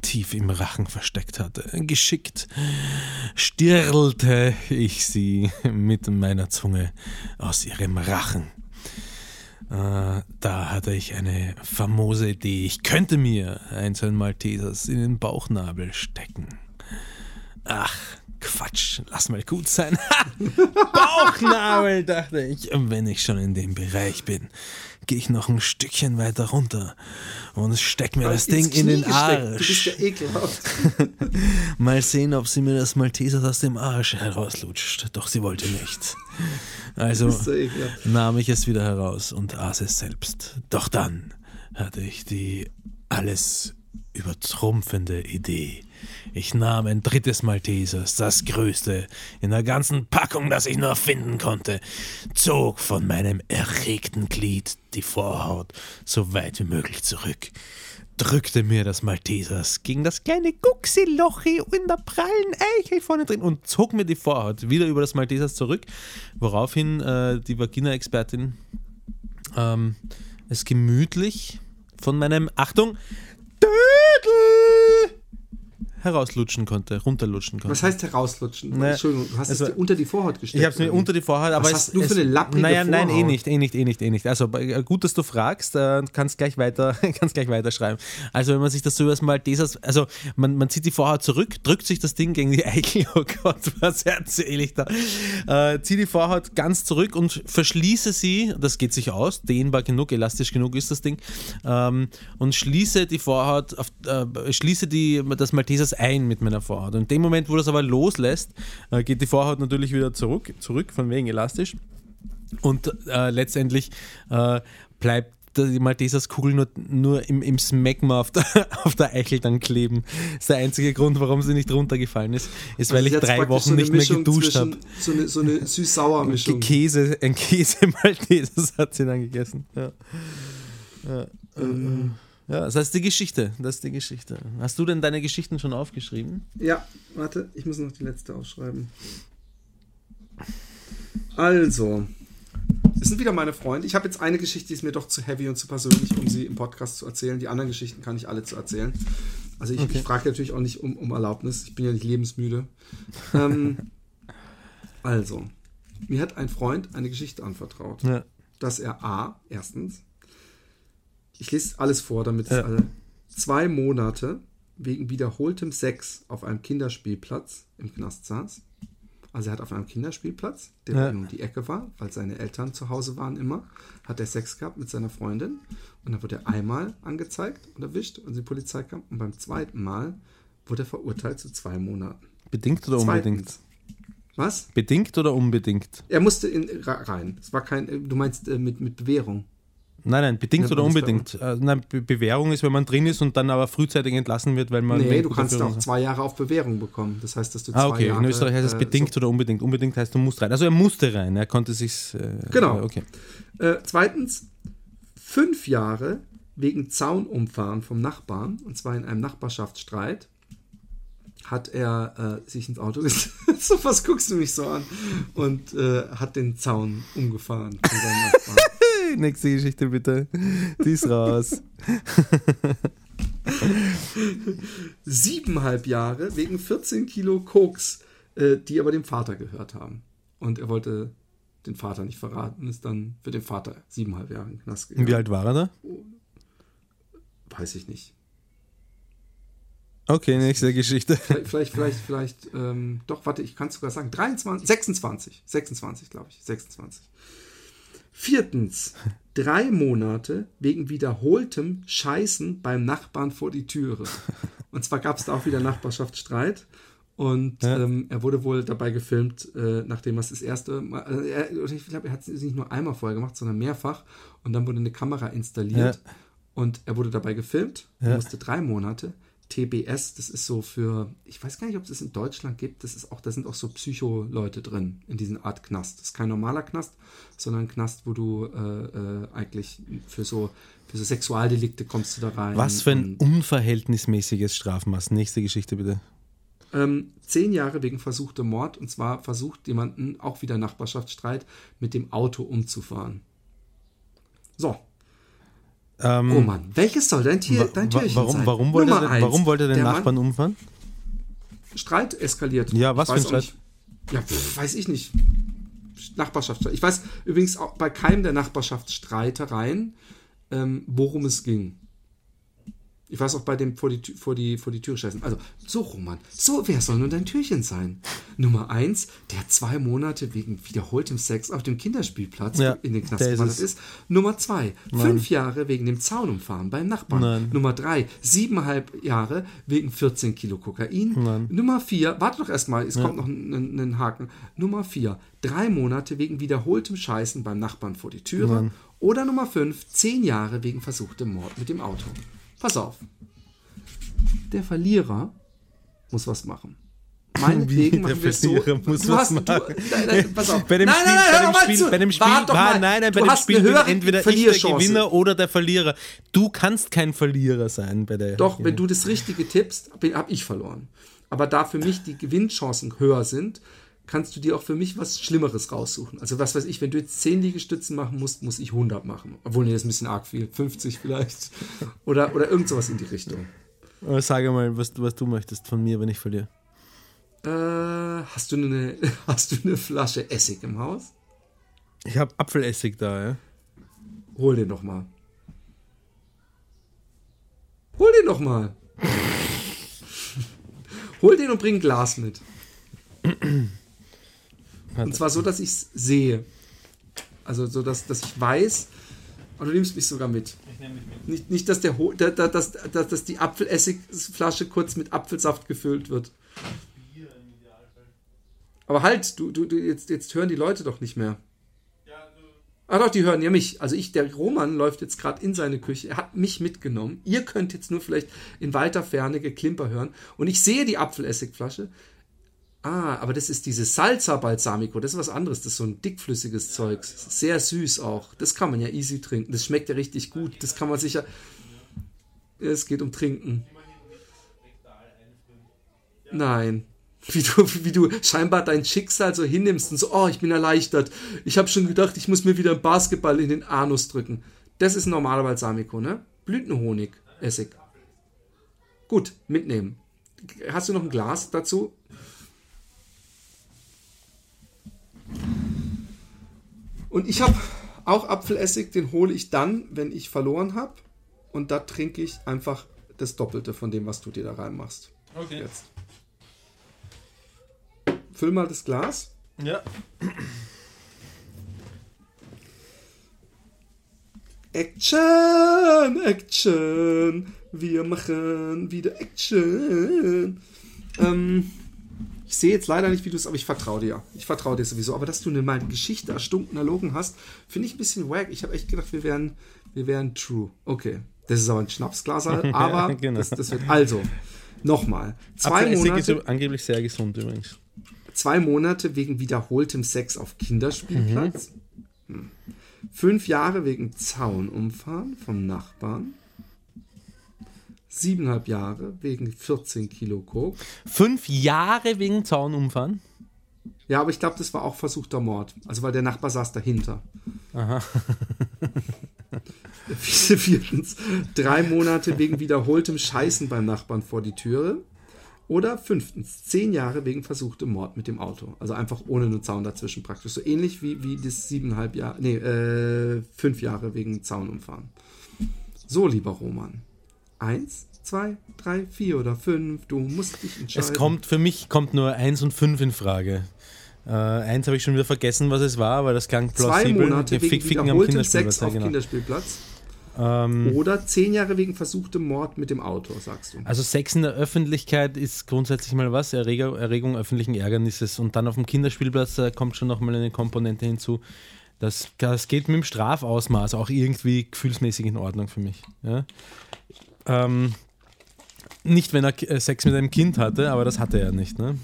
tief im Rachen versteckt hatte. Geschickt stirlte ich sie mit meiner Zunge aus ihrem Rachen. Äh, da hatte ich eine famose Idee. Ich könnte mir einzelnen Maltesers in den Bauchnabel stecken. Ach, Quatsch, lass mal gut sein. Bauchnabel, dachte ich. Und wenn ich schon in dem Bereich bin, gehe ich noch ein Stückchen weiter runter und steck mir das Ding in den Arsch. Ja ekelhaft. mal sehen, ob sie mir das Malteser aus dem Arsch herauslutscht. Doch sie wollte nicht. Also so nahm ich es wieder heraus und aß es selbst. Doch dann hatte ich die alles übertrumpfende Idee. Ich nahm ein drittes Maltesers, das größte in der ganzen Packung, das ich nur finden konnte, zog von meinem erregten Glied die Vorhaut so weit wie möglich zurück, drückte mir das Maltesers gegen das kleine Guxilochi in der prallen Eichel vorne drin und zog mir die Vorhaut wieder über das Maltesers zurück, woraufhin äh, die Vagina-Expertin ähm, es gemütlich von meinem, Achtung, herauslutschen konnte, runterlutschen konnte. Was heißt herauslutschen? Naja, Entschuldigung, du hast es also- dir unter die Vorhaut gesteckt. Ich habe es mir unter die Vorhaut, aber Was es, hast du es, für eine lapprige Naja, nein, eh Vorhaut? nicht, eh nicht, eh nicht, eh nicht. Also äh, gut, dass du fragst, äh, kannst gleich weiter, kannst gleich weiterschreiben. Also wenn man sich das so übers Maltesers, also man, man zieht die Vorhaut zurück, drückt sich das Ding gegen die Eichel, oh Gott, was erzähle ich da? Äh, zieh die Vorhaut ganz zurück und verschließe sie, das geht sich aus, dehnbar genug, elastisch genug ist das Ding, ähm, und schließe die Vorhaut, auf, äh, schließe die, das Maltesers ein mit meiner Vorhaut. Und in dem Moment, wo das aber loslässt, äh, geht die Vorhaut natürlich wieder zurück, zurück von wegen elastisch. Und äh, letztendlich äh, bleibt die Maltesers-Kugel nur, nur im, im Smegma auf der, auf der Eichel dann kleben. Das ist der einzige Grund, warum sie nicht runtergefallen ist, ist, weil Also ich drei Wochen so nicht mehr Mischung geduscht zwischen- habe. So eine, so eine süß-sauer-Mischung. Käse, ein Käse-Maltesers hat sie dann gegessen. Ja. Ja, Ähm. Ja, das heißt die Geschichte. Das ist die Geschichte. Hast du denn deine Geschichten schon aufgeschrieben? Ja, warte, ich muss noch die letzte aufschreiben. Also, es sind wieder meine Freunde. Ich habe jetzt eine Geschichte, die ist mir doch zu heavy und zu persönlich, um sie im Podcast zu erzählen. Die anderen Geschichten kann ich alle zu erzählen. Also ich, ich frage natürlich auch nicht um, um Erlaubnis. Ich bin ja nicht lebensmüde. ähm, also, mir hat ein Freund eine Geschichte anvertraut, Ja. dass er A, erstens, ich lese alles vor, damit es Ja. alle, zwei Monate wegen wiederholtem Sex auf einem Kinderspielplatz im Knast saß. Also er hat auf einem Kinderspielplatz, der Ja. um die Ecke war, weil seine Eltern zu Hause waren immer, hat er Sex gehabt mit seiner Freundin und dann wurde er einmal angezeigt und erwischt und die Polizei kam und beim zweiten Mal wurde er verurteilt zu zwei Monaten. Bedingt oder unbedingt? Zweitens. Was? Bedingt oder unbedingt? Er musste in, rein. Es war kein, äh, du meinst äh, mit, mit Bewährung. Nein, nein, bedingt Ja, oder unbedingt. Äh, nein, Be Bewährung ist, wenn man drin ist und dann aber frühzeitig entlassen wird, weil man. Nee, du kannst auch zwei Jahre auf Bewährung bekommen. Das heißt, dass du zwei Ah, okay. Jahre... In Österreich heißt es äh, bedingt oder unbedingt. Unbedingt heißt, du musst rein. Also er musste rein. Er konnte sich. Äh, Genau. äh, Okay. So. Äh, zweitens, fünf Jahre wegen Zaunumfahren vom Nachbarn, und zwar in einem Nachbarschaftsstreit, hat er äh, sich ins Auto gesetzt. so, was guckst du mich so an? Und äh, hat den Zaun umgefahren von seinem Nachbarn. Nächste Geschichte bitte. Die ist raus. Siebeneinhalb Jahre wegen 14 Kilo Koks, äh, die aber dem Vater gehört haben. Und er wollte den Vater nicht verraten, ist dann für den Vater siebeneinhalb Jahre in den Knast gegangen. Wie alt war er da? Weiß ich nicht. Okay, nächste Geschichte. Vielleicht, vielleicht, vielleicht, vielleicht ähm, doch, warte, ich kann es sogar sagen. 23, 26. 26, glaube ich. 26. Viertens, drei Monate wegen wiederholtem Scheißen beim Nachbarn vor die Türe. Und zwar gab es da auch wieder Nachbarschaftsstreit. Und Ja. ähm, er wurde wohl dabei gefilmt, äh, nachdem er es das erste Mal, also er, ich glaube, er hat es nicht nur einmal vorher gemacht, sondern mehrfach. Und dann wurde eine Kamera installiert. Ja. Und er wurde dabei gefilmt, Ja. musste drei Monate. TBS, das ist so für, ich weiß gar nicht, ob es das in Deutschland gibt, das ist auch, da sind auch so Psycho-Leute drin in diesen Art Knast. Das ist kein normaler Knast, sondern ein Knast, wo du äh, äh, eigentlich für so, für so Sexualdelikte kommst du da rein. Was für ein unverhältnismäßiges Strafmaß. Nächste Geschichte bitte. ähm, zehn Jahre wegen versuchter Mord und zwar versucht jemanden, auch wieder Nachbarschaftsstreit, mit dem Auto umzufahren. So, Ähm, oh Mann, welches soll dein, Tier, dein Türchen warum, sein? warum, wollte Nummer eins, warum wollte der Nachbarn Mann, umfahren? Streit eskaliert. Ja, was Ich für ein Streit? Nicht. Ja, pf, weiß ich nicht. Nachbarschaftsstreit. Ich weiß übrigens auch bei keinem der Nachbarschaftsstreitereien, ähm, worum es ging. Ich weiß auch bei dem vor die, vor die, vor die Tür scheißen. Also, so, Roman, so, wer soll nun dein Türchen sein? Nummer eins, der zwei Monate wegen wiederholtem Sex auf dem Kinderspielplatz Ja, in den Knast gewandert ist. Nummer zwei, fünf Jahre wegen dem Zaunumfahren beim Nachbarn. Nein. Nummer drei, siebeneinhalb Jahre wegen 14 Kilo Kokain. Nein. Nummer vier, warte doch erstmal, es kommt noch ein Haken. Nummer vier, drei Monate wegen wiederholtem Scheißen beim Nachbarn vor die Türe. Oder Nummer fünf, zehn Jahre wegen versuchtem Mord mit dem Auto. Pass auf. Der Verlierer muss was machen. Meinetwegen machen wir so. Muss du was hast, du, machen? nein, nein, pass auf. Bei dem nein, Spiel, nein, nein, bei hör dem mal Spiel, bei dem Spiel, doch nein, mal. nein, bei du dem hast Spiel bin entweder ich der. Gewinner oder der Verlierer. Du kannst kein Verlierer sein bei der. Doch, wenn du das Richtige tippst, habe ich verloren. Aber da für mich die Gewinnchancen höher sind, kannst du dir auch für mich was Schlimmeres raussuchen. Also was weiß ich, wenn du jetzt 10 Liegestützen machen musst, muss ich 100 machen. Obwohl, nee, das ist ein bisschen arg viel. 50 vielleicht. Oder, oder irgend sowas in die Richtung. Aber Sag mal, was, du- was du möchtest von mir, wenn ich verliere. Äh, hast, du eine, hast du eine Flasche Essig im Haus? Ich habe Apfelessig da, ja. Hol den doch mal. Hol den doch mal. Hol den und bring ein Glas mit. Und zwar so, dass ich es sehe. Also so, dass, dass ich weiß, aber du nimmst mich sogar mit. Nicht, nicht dass, der, Ho- da- da- dass, dass, dass die Apfelessigflasche kurz mit Apfelsaft gefüllt wird. Aber halt, du, du, du jetzt, jetzt hören die Leute doch nicht mehr. Ah doch, die hören ja mich. Also ich, der Roman läuft jetzt gerade in seine Küche. Er hat mich mitgenommen. Ihr könnt jetzt nur vielleicht in weiter Ferne Geklimper hören. Und ich sehe die Apfelessigflasche. Ah, aber das ist dieses Salsa Balsamico. Das ist was anderes. Das ist so ein dickflüssiges Zeug. Sehr süß auch. Das kann man ja easy trinken. Das schmeckt ja richtig gut. Das kann man sicher. Es geht um Trinken. Nein. Wie du, wie du scheinbar dein Schicksal so hinnimmst und so, oh, ich bin erleichtert. Ich habe schon gedacht, ich muss mir wieder einen Basketball in den Anus drücken. Das ist ein normaler Balsamico, ne? Blütenhonig, Essig. Gut, mitnehmen. Hast du noch ein Glas dazu? Und ich habe auch Apfelessig, den hole ich dann, wenn ich verloren habe. Und da trinke ich einfach das Doppelte von dem, was du dir da reinmachst. Okay. Jetzt. Füll mal das Glas. Ja. Action, Action. Wir machen wieder Action. Ähm, ich sehe jetzt leider nicht, wie du es, aber ich vertraue dir. Ich vertraue dir sowieso. Aber dass du eine mal Geschichte erstunken erlogen hast, finde ich ein bisschen wack. Ich habe echt gedacht, wir wären, wir wären true. Okay. Das ist aber ein Schnapsglas, aber genau. das, das wird. Also, nochmal. Zwei Apfelessig Monate. ist angeblich sehr gesund übrigens. Zwei Monate wegen wiederholtem Sex auf Kinderspielplatz. Hm. Fünf Jahre wegen Zaunumfahren vom Nachbarn. Siebeneinhalb Jahre wegen 14 Kilo Coke. Fünf Jahre wegen Zaunumfahren? Ja, aber ich glaube, das war auch versuchter Mord. Also, weil der Nachbar saß dahinter. Aha. Viertens, drei Monate wegen wiederholtem Scheißen beim Nachbarn vor die Türe. Oder fünftens, zehn Jahre wegen versuchtem Mord mit dem Auto. Also einfach ohne einen Zaun dazwischen praktisch. So ähnlich wie, wie das siebeneinhalb Jahre, nee, äh, fünf Jahre wegen Zaunumfahren. So, lieber Roman. Eins, zwei, drei, vier oder fünf. Du musst dich entscheiden. Es kommt, für mich kommt nur eins und fünf in Frage. Äh, eins habe ich schon wieder vergessen, was es war, aber das klang zwei plausibel. Monate Ja, wegen Fick- Ficken am Sex Kinderspielplatz, ja, auf genau. Kinderspielplatz. Ähm, Oder zehn Jahre wegen versuchtem Mord mit dem Auto, sagst du. Also Sex in der Öffentlichkeit ist grundsätzlich mal was, Erregung, Erregung öffentlichen Ärgernisses. Und dann auf dem Kinderspielplatz da kommt schon nochmal eine Komponente hinzu. Das, das geht mit dem Strafausmaß auch irgendwie gefühlsmäßig in Ordnung für mich. Ja? Ähm, nicht, wenn er äh, Sex mit einem Kind hatte, aber das hatte er nicht. Ne?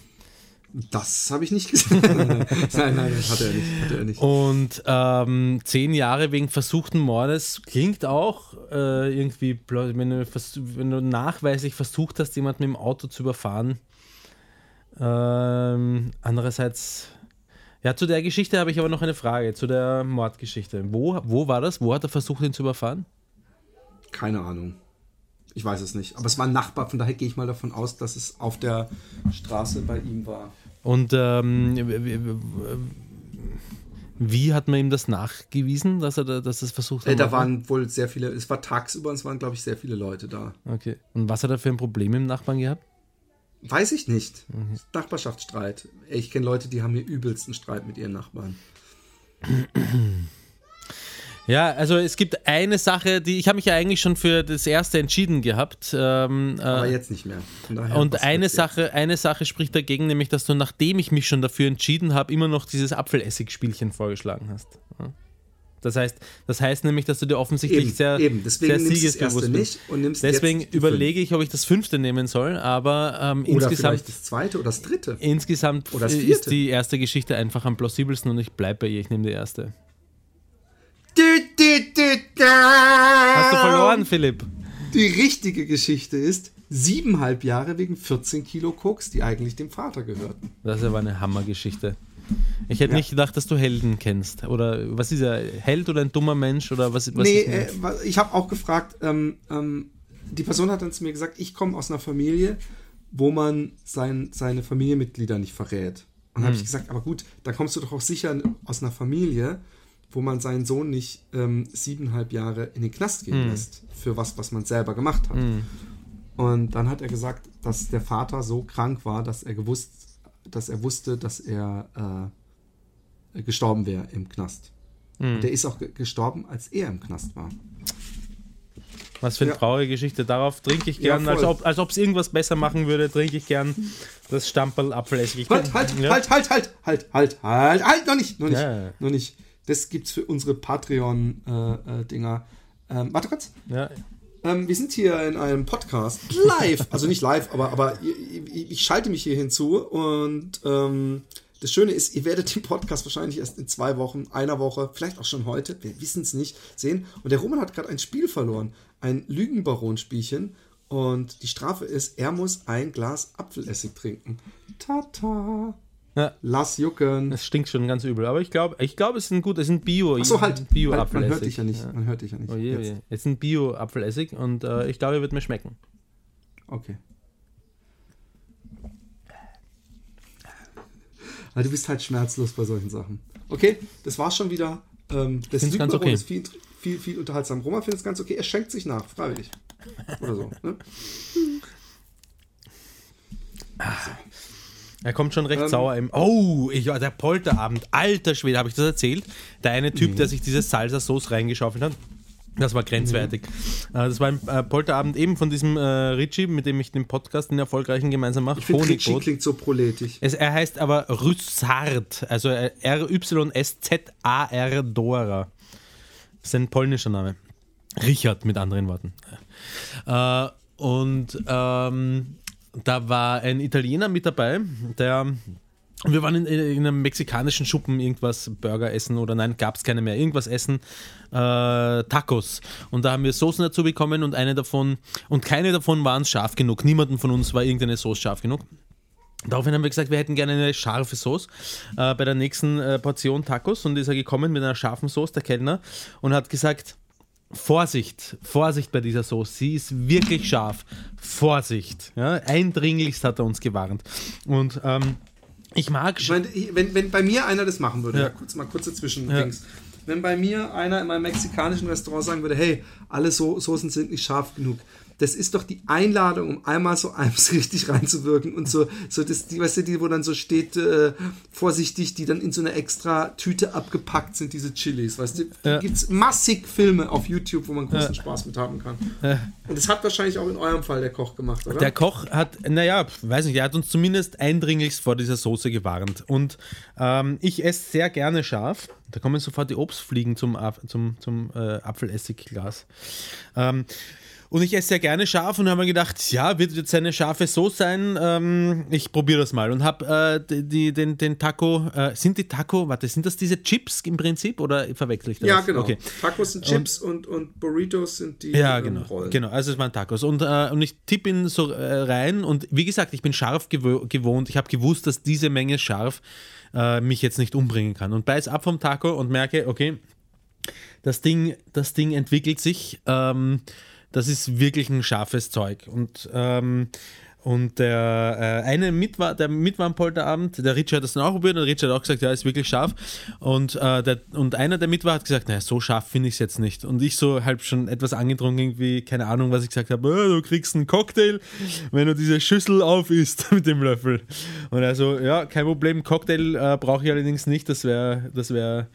Das habe ich nicht gesagt. nein, nein, das hat er nicht. Hat er nicht. Und ähm, zehn Jahre wegen versuchten Mordes klingt auch äh, irgendwie, wenn du, wenn du nachweislich versucht hast, jemanden mit dem Auto zu überfahren. Ähm, andererseits, Ja, zu der Geschichte habe ich aber noch eine Frage, zu der Mordgeschichte. Wo, wo war das? Wo hat er versucht, ihn zu überfahren? Keine Ahnung. Ich weiß es nicht. Aber es war ein Nachbar, von daher gehe ich mal davon aus, dass es auf der Straße bei ihm war. Und ähm, wie hat man ihm das nachgewiesen, dass er da, dass das versucht Äh, hat? da waren wohl sehr viele, es war tagsüber und es waren, glaube ich, sehr viele Leute da. Okay. Und was hat er für ein Problem mit dem Nachbarn gehabt? Weiß ich nicht. Mhm. Nachbarschaftsstreit. Ich kenne Leute, die haben hier übelsten Streit mit ihren Nachbarn. Ja, also es gibt eine Sache, die ich habe mich ja eigentlich schon für das erste entschieden gehabt. Ähm, Aber äh, jetzt nicht mehr. Und eine wird jetzt? Sache, eine Sache spricht dagegen, nämlich, dass du, nachdem ich mich schon dafür entschieden habe, immer noch dieses Apfelessig-Spielchen vorgeschlagen hast. Ja. Das heißt, das heißt nämlich, dass du dir offensichtlich Eben, sehr, eben. Deswegen sehr siegesbewusst bist. nicht und nimmst Deswegen überlege ich, ob ich das fünfte nehmen soll, aber ähm. Oder insgesamt, vielleicht das zweite oder das dritte. insgesamt Oder das ist die erste Geschichte einfach am plausibelsten und ich bleibe bei ihr. Ich nehme die erste. Du, du, du, da. Hast du verloren, Philipp? Die richtige Geschichte ist siebeneinhalb Jahre wegen 14 Kilo Koks, die eigentlich dem Vater gehörten. Das ist aber eine Hammergeschichte. Ich hätte Ja. nicht gedacht, dass du Helden kennst. Oder was ist er? Held oder ein dummer Mensch? Oder was, was nee, äh, ich habe auch gefragt, ähm, ähm, die Person hat dann zu mir gesagt, ich komme aus einer Familie, wo man sein, seine Familienmitglieder nicht verrät. Und dann habe ich gesagt, aber gut, da kommst du doch auch sicher aus einer Familie, wo man seinen Sohn nicht ähm, siebeneinhalb Jahre in den Knast gehen lässt für was, was man selber gemacht hat. Und dann hat er gesagt, dass der Vater so krank war, dass er gewusst, dass er wusste, dass er äh, gestorben wäre im Knast. Und der ist auch ge- gestorben, als er im Knast war. Was für eine Ja. traurige Geschichte. Darauf trinke ich Ja, gern, voll. als ob es irgendwas besser machen würde, trinke ich gern das Stamperl Apfelessig. Halt, halt, ja. halt, halt, halt, halt, halt, halt, halt, noch nicht, noch nicht, Ja. noch nicht. Das gibt's für unsere Patreon-Dinger. ähm, warte kurz. Ja. Ähm, wir sind hier in einem Podcast live, also nicht live, aber, aber ich, ich, ich schalte mich hier hinzu und ähm, das Schöne ist, ihr werdet den Podcast wahrscheinlich erst in zwei Wochen, einer Woche, vielleicht auch schon heute, wir wissen es nicht, sehen. Und der Roman hat gerade ein Spiel verloren, ein Lügenbaron-Spielchen. Und die Strafe ist, er muss ein Glas Apfelessig trinken. Tata. Ja. Lass jucken. Es stinkt schon ganz übel. Aber ich glaube, ich glaube, es ist ein gut, es ist ein Bio. Achso, halt. Bio halt man hört dich ja nicht. Man hört dich ja nicht. Oh je, Jetzt. je. Es ist ein Bio Apfelessig und äh, ich glaube, er wird mir schmecken. Okay. Weil du bist halt schmerzlos bei solchen Sachen. Okay, das war's schon wieder. Ähm, das find's ganz okay. ist viel, viel, viel unterhaltsam. Roman findet es ganz okay. Er schenkt sich nach, freiwillig. Oder so. Ne? Er kommt schon recht Ähm, sauer im. Oh, ich, der Polterabend. Alter Schwede, habe ich das erzählt? Der eine Typ, Mhm. der sich diese Salsa-Sauce reingeschaufelt hat. Das war grenzwertig. Äh, Das war ein äh, Polterabend eben von diesem äh, Richie, mit dem ich den Podcast, den erfolgreichen gemeinsam mache. Ich finde, Honigbrot. klingt so proletisch. Es, er heißt aber Rüssard, also äh, R-Y-S-Z-A-R Dora. Das ist ein polnischer Name. Richard mit anderen Worten. Äh, und ähm, da war ein Italiener mit dabei, der. Wir waren in, in einem mexikanischen Schuppen irgendwas Burger essen oder nein, gab es keine mehr. Irgendwas essen, äh, Tacos. Und da haben wir Soßen dazu bekommen und eine davon, und keine davon waren scharf genug. Niemanden von uns war irgendeine Sauce scharf genug. Daraufhin haben wir gesagt, wir hätten gerne eine scharfe Sauce äh, bei der nächsten äh, Portion Tacos und ist er gekommen mit einer scharfen Sauce, der Kellner, und hat gesagt, Vorsicht, Vorsicht bei dieser Sauce, sie ist wirklich scharf. Vorsicht. Ja, eindringlichst hat er uns gewarnt. Und ähm, ich mag Ich ich- wenn, wenn bei mir einer das machen würde, Ja. ja. kurz mal kurze Ja. Zwischendings. Wenn bei mir einer in meinem mexikanischen Restaurant sagen würde, hey, alle so Soßen sind nicht scharf genug, das ist doch die Einladung, um einmal so eins richtig reinzuwirken und so, so das, die, weißt du, die, wo dann so steht, äh, vorsichtig, die dann in so einer extra Tüte abgepackt sind, diese Chilis, weißt du? Ja. Da gibt es massig Filme auf YouTube, wo man großen Spaß mit haben kann. Und das hat wahrscheinlich auch in eurem Fall der Koch gemacht, oder? Der Koch hat, naja, weiß nicht, er hat uns zumindest eindringlichst vor dieser Soße gewarnt. Und ähm, ich esse sehr gerne scharf. Da kommen sofort die Obstfliegen zum, zum, zum äh, Apfeleessigglas. Ähm, Und ich esse sehr gerne scharf und habe mir gedacht, ja, wird jetzt eine scharfe Soße sein? Ähm, ich probiere das mal und habe äh, die, den, den Taco, äh, sind die Taco, warte, sind das diese Chips im Prinzip oder verwechsel ich das? Ja, genau. Okay. Tacos sind Chips und, und, Burritos sind die Ja, genau. Rollen. Genau, also es waren Tacos. Und, äh, und ich tippe ihn so äh, rein und wie gesagt, ich bin scharf gewo gewohnt. Ich habe gewusst, dass diese Menge scharf äh, mich jetzt nicht umbringen kann. Und beiß ab vom Taco und merke, okay, das Ding, das Ding entwickelt sich. Ähm, das ist wirklich ein scharfes Zeug. Und, ähm, und der äh, eine mit der mit war am Polterabend, der Richard hat das dann auch probiert und Richard hat auch gesagt, ja, ist wirklich scharf. Und, äh, der, und einer, der mit war, hat gesagt, naja, so scharf finde ich es jetzt nicht. Und ich so halb schon etwas angetrunken, irgendwie, keine Ahnung, was ich gesagt habe, äh, du kriegst einen Cocktail, wenn du diese Schüssel auf isst mit dem Löffel. Und er so, ja, kein Problem, Cocktail äh, brauche ich allerdings nicht, das wäre, das wäre,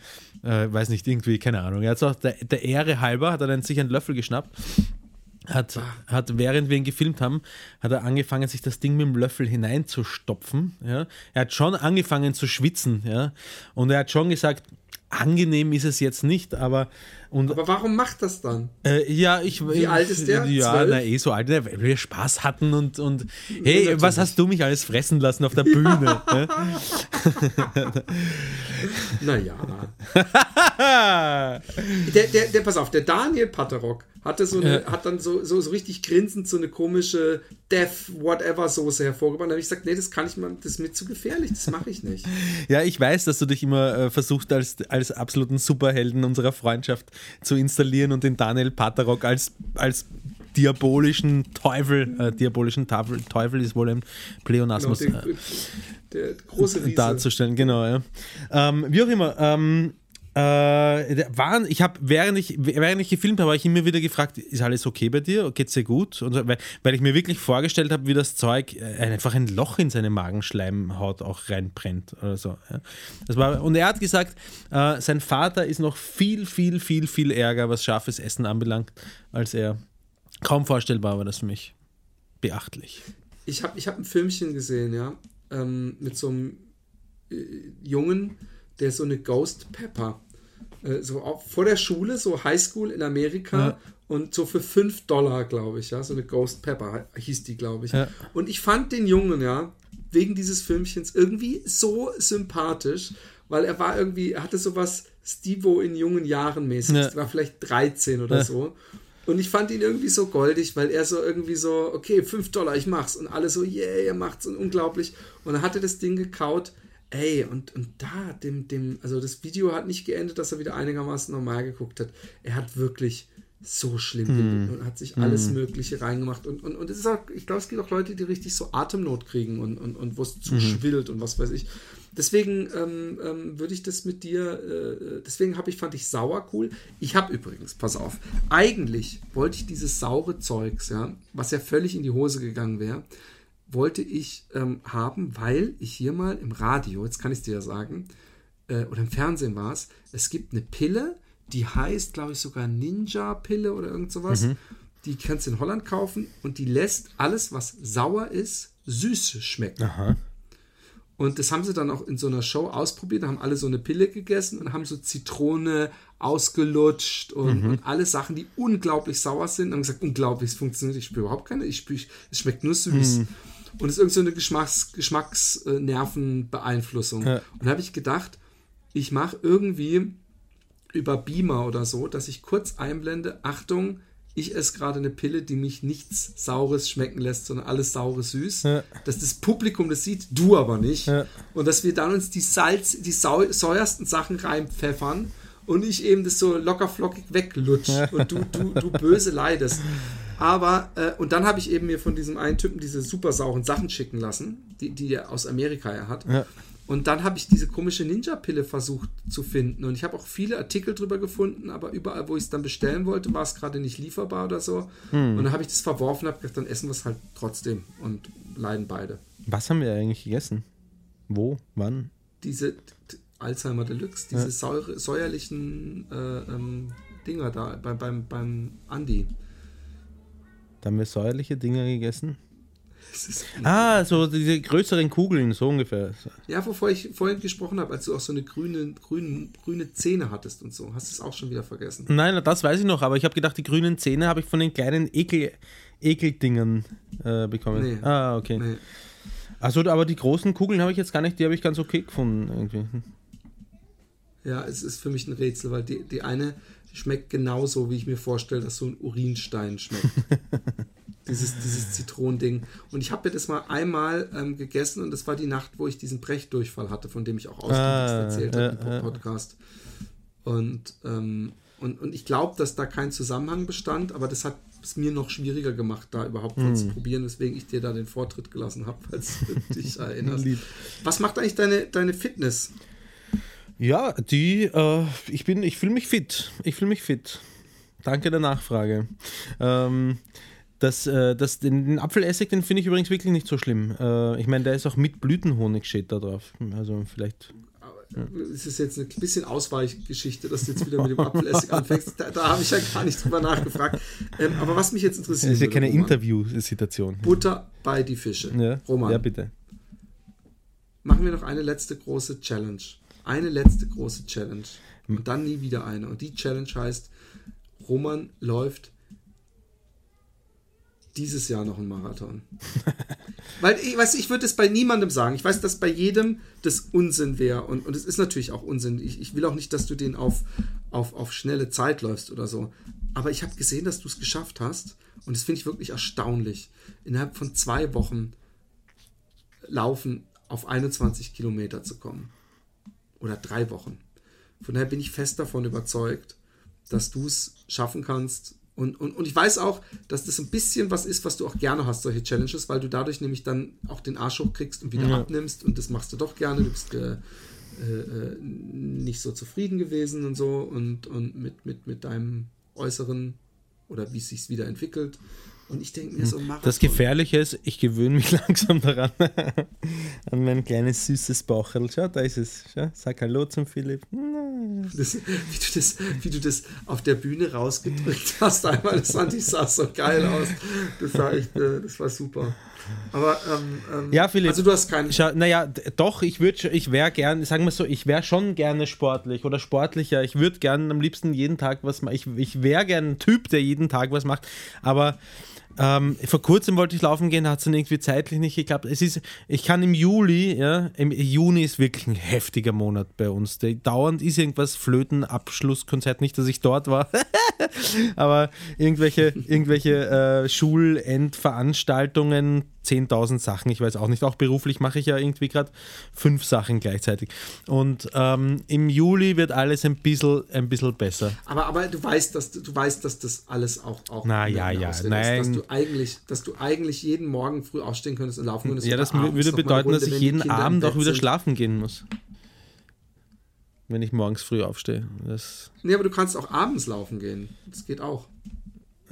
äh, weiß nicht, irgendwie, keine Ahnung. Er hat auch der, der Ehre halber, hat er dann sich einen Löffel geschnappt hat, hat, während wir ihn gefilmt haben, hat er angefangen, sich das Ding mit dem Löffel hineinzustopfen. Ja. Er hat schon angefangen zu schwitzen. Ja. Und er hat schon gesagt, angenehm ist es jetzt nicht, aber. Und, Aber warum macht das dann? äh, ja, ich. Wie alt ist der? Ja, Zwölf? na, eh so alt, weil wir Spaß hatten und, und hey, natürlich. was hast du mich alles fressen lassen auf der Bühne? Ja. Naja. der, der, der, pass auf, der Daniel Patterock hatte so eine, hat dann so, so, so richtig grinsend so eine komische Death Whatever Soße hervorgebracht. Da habe ich gesagt, nee, das kann ich mal, das ist mir zu gefährlich, das mache ich nicht. Ja, ich weiß, dass du dich immer äh, versuchst, als, als absoluten Superhelden unserer Freundschaft zu installieren und den Daniel Paterok als, als diabolischen Teufel, äh, diabolischen Teufel, Teufel ist wohl ein Pleonasmus. Genau, äh, der, der große Riese. darzustellen, genau, ja. Ähm, wie auch immer, ähm, äh, der waren, ich habe, während ich, während ich gefilmt habe, habe ich immer wieder gefragt, ist alles okay bei dir? Geht's dir gut? Und, so, weil, weil ich mir wirklich vorgestellt habe, wie das Zeug äh, einfach ein Loch in seine Magenschleimhaut auch reinbrennt oder so. Das war, und er hat gesagt, äh, sein Vater ist noch viel, viel, viel, viel ärger, was scharfes Essen anbelangt, als er. Kaum vorstellbar war das für mich. Beachtlich. Ich habe ich hab ein Filmchen gesehen, ja, ähm, mit so einem äh, Jungen, der so eine Ghost Pepper, äh, so auch vor der Schule, so Highschool in Amerika Ja. und so für 5 Dollar, glaube ich, ja, so eine Ghost Pepper hieß die, glaube ich. Ja. Und ich fand den Jungen, ja, wegen dieses Filmchens irgendwie so sympathisch, weil er war irgendwie, er hatte sowas Stevo in jungen Jahren mäßig, Ja. War vielleicht 13 oder Ja. so. Und ich fand ihn irgendwie so goldig, weil er so irgendwie so, okay, 5 Dollar, ich mach's. Und alle so, yeah, er macht's und unglaublich. Und er hatte das Ding gekaut. Ey, und, und da, dem, dem, also das Video hat nicht geendet, dass er wieder einigermaßen normal geguckt hat. Er hat wirklich so schlimm gelitten und hat sich alles Mögliche reingemacht. Und, und, und es ist auch, ich glaube, es gibt auch Leute, die richtig so Atemnot kriegen und, und, und wo es zu schwillt und was weiß ich. Deswegen ähm, ähm, würde ich das mit dir, äh, deswegen habe ich, fand ich sauer cool. Ich habe übrigens, pass auf, eigentlich wollte ich dieses saure Zeugs, ja, was ja völlig in die Hose gegangen wäre, wollte ich ähm, haben, weil ich hier mal im Radio, jetzt kann ich es dir ja sagen, äh, oder im Fernsehen war es, es gibt eine Pille, die heißt, glaube ich, sogar Ninja-Pille oder irgend sowas. Die kannst du in Holland kaufen und die lässt alles, was sauer ist, süß schmecken. Und das haben sie dann auch in so einer Show ausprobiert. Da haben alle so eine Pille gegessen und haben so Zitrone ausgelutscht und, und alle Sachen, die unglaublich sauer sind. Und haben gesagt, unglaublich, es funktioniert. Ich spüre überhaupt keine. Ich spüre, es schmeckt nur süß. Und es ist irgend so eine Geschmacks, Geschmacksnervenbeeinflussung. Ja. Und da habe ich gedacht, ich mache irgendwie über Beamer oder so, dass ich kurz einblende, Achtung, ich esse gerade eine Pille, die mich nichts Saures schmecken lässt, sondern alles Saures süß. Ja. Dass das Publikum das sieht, du aber nicht. Ja. Und dass wir dann uns die Salz, die sau säuersten Sachen reinpfeffern und ich eben das so locker flockig weglutsch und du, du, du böse leidest. Aber, äh, und dann habe ich eben mir von diesem einen Typen diese super sauren Sachen schicken lassen, die, die er aus Amerika ja hat. Ja. Und dann habe ich diese komische Ninja-Pille versucht zu finden. Und ich habe auch viele Artikel drüber gefunden, aber überall, wo ich es dann bestellen wollte, war es gerade nicht lieferbar oder so. Und dann habe ich das verworfen, habe gedacht, dann essen wir es halt trotzdem und leiden beide. Was haben wir eigentlich gegessen? Wo? Wann? Diese Alzheimer Deluxe, diese säure, säuerlichen äh, ähm, Dinger da beim, beim, beim Andi. Da haben wir säuerliche Dinger gegessen? Ah, so diese größeren Kugeln, so ungefähr. ja, wovor ich vorhin gesprochen habe, als du auch so eine grüne, grüne, grüne Zähne hattest und so. Hast du es auch schon wieder vergessen? Nein, das weiß ich noch, aber ich habe gedacht, die grünen Zähne habe ich von den kleinen Ekel, Ekeldingern äh, bekommen. Nee. Ah, okay. Nee. Also, aber die großen Kugeln habe ich jetzt gar nicht, die habe ich ganz okay gefunden irgendwie. Ja, es ist für mich ein Rätsel, weil die, die eine schmeckt genauso, wie ich mir vorstelle, dass so ein Urinstein schmeckt. dieses, dieses Zitronending. Und ich habe mir das mal einmal ähm, gegessen und das war die Nacht, wo ich diesen Brechdurchfall hatte, von dem ich auch ausgiebig Ah, erzählt ja, habe im ja. Podcast. Und, ähm, und, und ich glaube, dass da kein Zusammenhang bestand, aber das hat es mir noch schwieriger gemacht, da überhaupt was Hm. zu probieren, weswegen ich dir da den Vortritt gelassen habe, falls du dich erinnerst. Was macht eigentlich deine, deine Fitness? Ja, die, äh, ich bin, ich fühle mich fit. Ich fühle mich fit. Danke der Nachfrage. Ähm, das, äh, das, den, den Apfelessig, den finde ich übrigens wirklich nicht so schlimm. Äh, ich meine, der ist auch mit Blütenhonig steht da drauf. Also vielleicht. Es ist jetzt ein bisschen Ausweichgeschichte, dass du jetzt wieder mit dem Apfelessig anfängst. Da, da habe ich ja gar nicht drüber nachgefragt. Ähm, aber was mich jetzt interessiert, Das ist ja keine Interviewsituation. Butter bei die Fische. Ja, Roman, ja, bitte. machen wir noch eine letzte große Challenge. Eine letzte große Challenge. Und dann nie wieder eine. Und die Challenge heißt, Roman läuft dieses Jahr noch einen Marathon. Weil ich weiß, ich würde es bei niemandem sagen. Ich weiß, dass bei jedem das Unsinn wäre. Und, und es ist natürlich auch Unsinn. Ich, ich will auch nicht, dass du den auf, auf, auf schnelle Zeit läufst oder so. Aber ich habe gesehen, dass du es geschafft hast. Und das finde ich wirklich erstaunlich. Innerhalb von zwei Wochen laufen auf 21 Kilometer zu kommen. Oder drei Wochen. Von daher bin ich fest davon überzeugt, dass du es schaffen kannst. Und, und, und ich weiß auch, dass das ein bisschen was ist, was du auch gerne hast, solche Challenges, weil du dadurch nämlich dann auch den Arsch hochkriegst und wieder Ja. abnimmst. Und das machst du doch gerne. Du bist äh, äh, nicht so zufrieden gewesen und so und, und mit, mit, mit deinem Äußeren oder wie es sich wieder entwickelt. Und ich denke mir so, Marathon. Das Gefährliche ist, ich gewöhne mich langsam daran. An mein kleines süßes Baucherl. Schau, da ist es. Schau, sag Hallo zum Philipp. Das, wie, du das, wie du das auf der Bühne rausgedrückt hast, einmal, das fand ich sah so geil aus. Das war echt, äh, das war super. Aber, ähm, ähm, Ja, Philipp. Also, du hast keinen. Naja, doch, ich würde, ich wäre gern, sagen wir so, ich wäre schon gerne sportlich oder sportlicher. Ich würde gern am liebsten jeden Tag was machen. Ich, ich wäre gern ein Typ, der jeden Tag was macht. Aber ähm, vor kurzem wollte ich laufen gehen, hat es dann irgendwie zeitlich nicht geklappt. Es ist, ich kann im Juli, ja, im Juni ist wirklich ein heftiger Monat bei uns. Der, dauernd ist irgendwas Flöten, Abschlusskonzert, nicht, dass ich dort war, aber irgendwelche, irgendwelche äh, Schulendveranstaltungen, 10.000 Sachen, ich weiß auch nicht. Auch beruflich mache ich ja irgendwie gerade fünf Sachen gleichzeitig. Und ähm, im Juli wird alles ein bisschen, ein bisschen besser. Aber, aber du weißt, dass du, weißt, dass das alles auch, auch Na, ja, ja, nein. Dass du eigentlich, dass du eigentlich jeden Morgen früh aufstehen könntest und laufen könntest. Ja, das würde bedeuten, dass ich jeden Abend auch wieder schlafen gehen muss. Wenn ich morgens früh aufstehe. Das, Nee, aber du kannst auch abends laufen gehen. Das geht auch.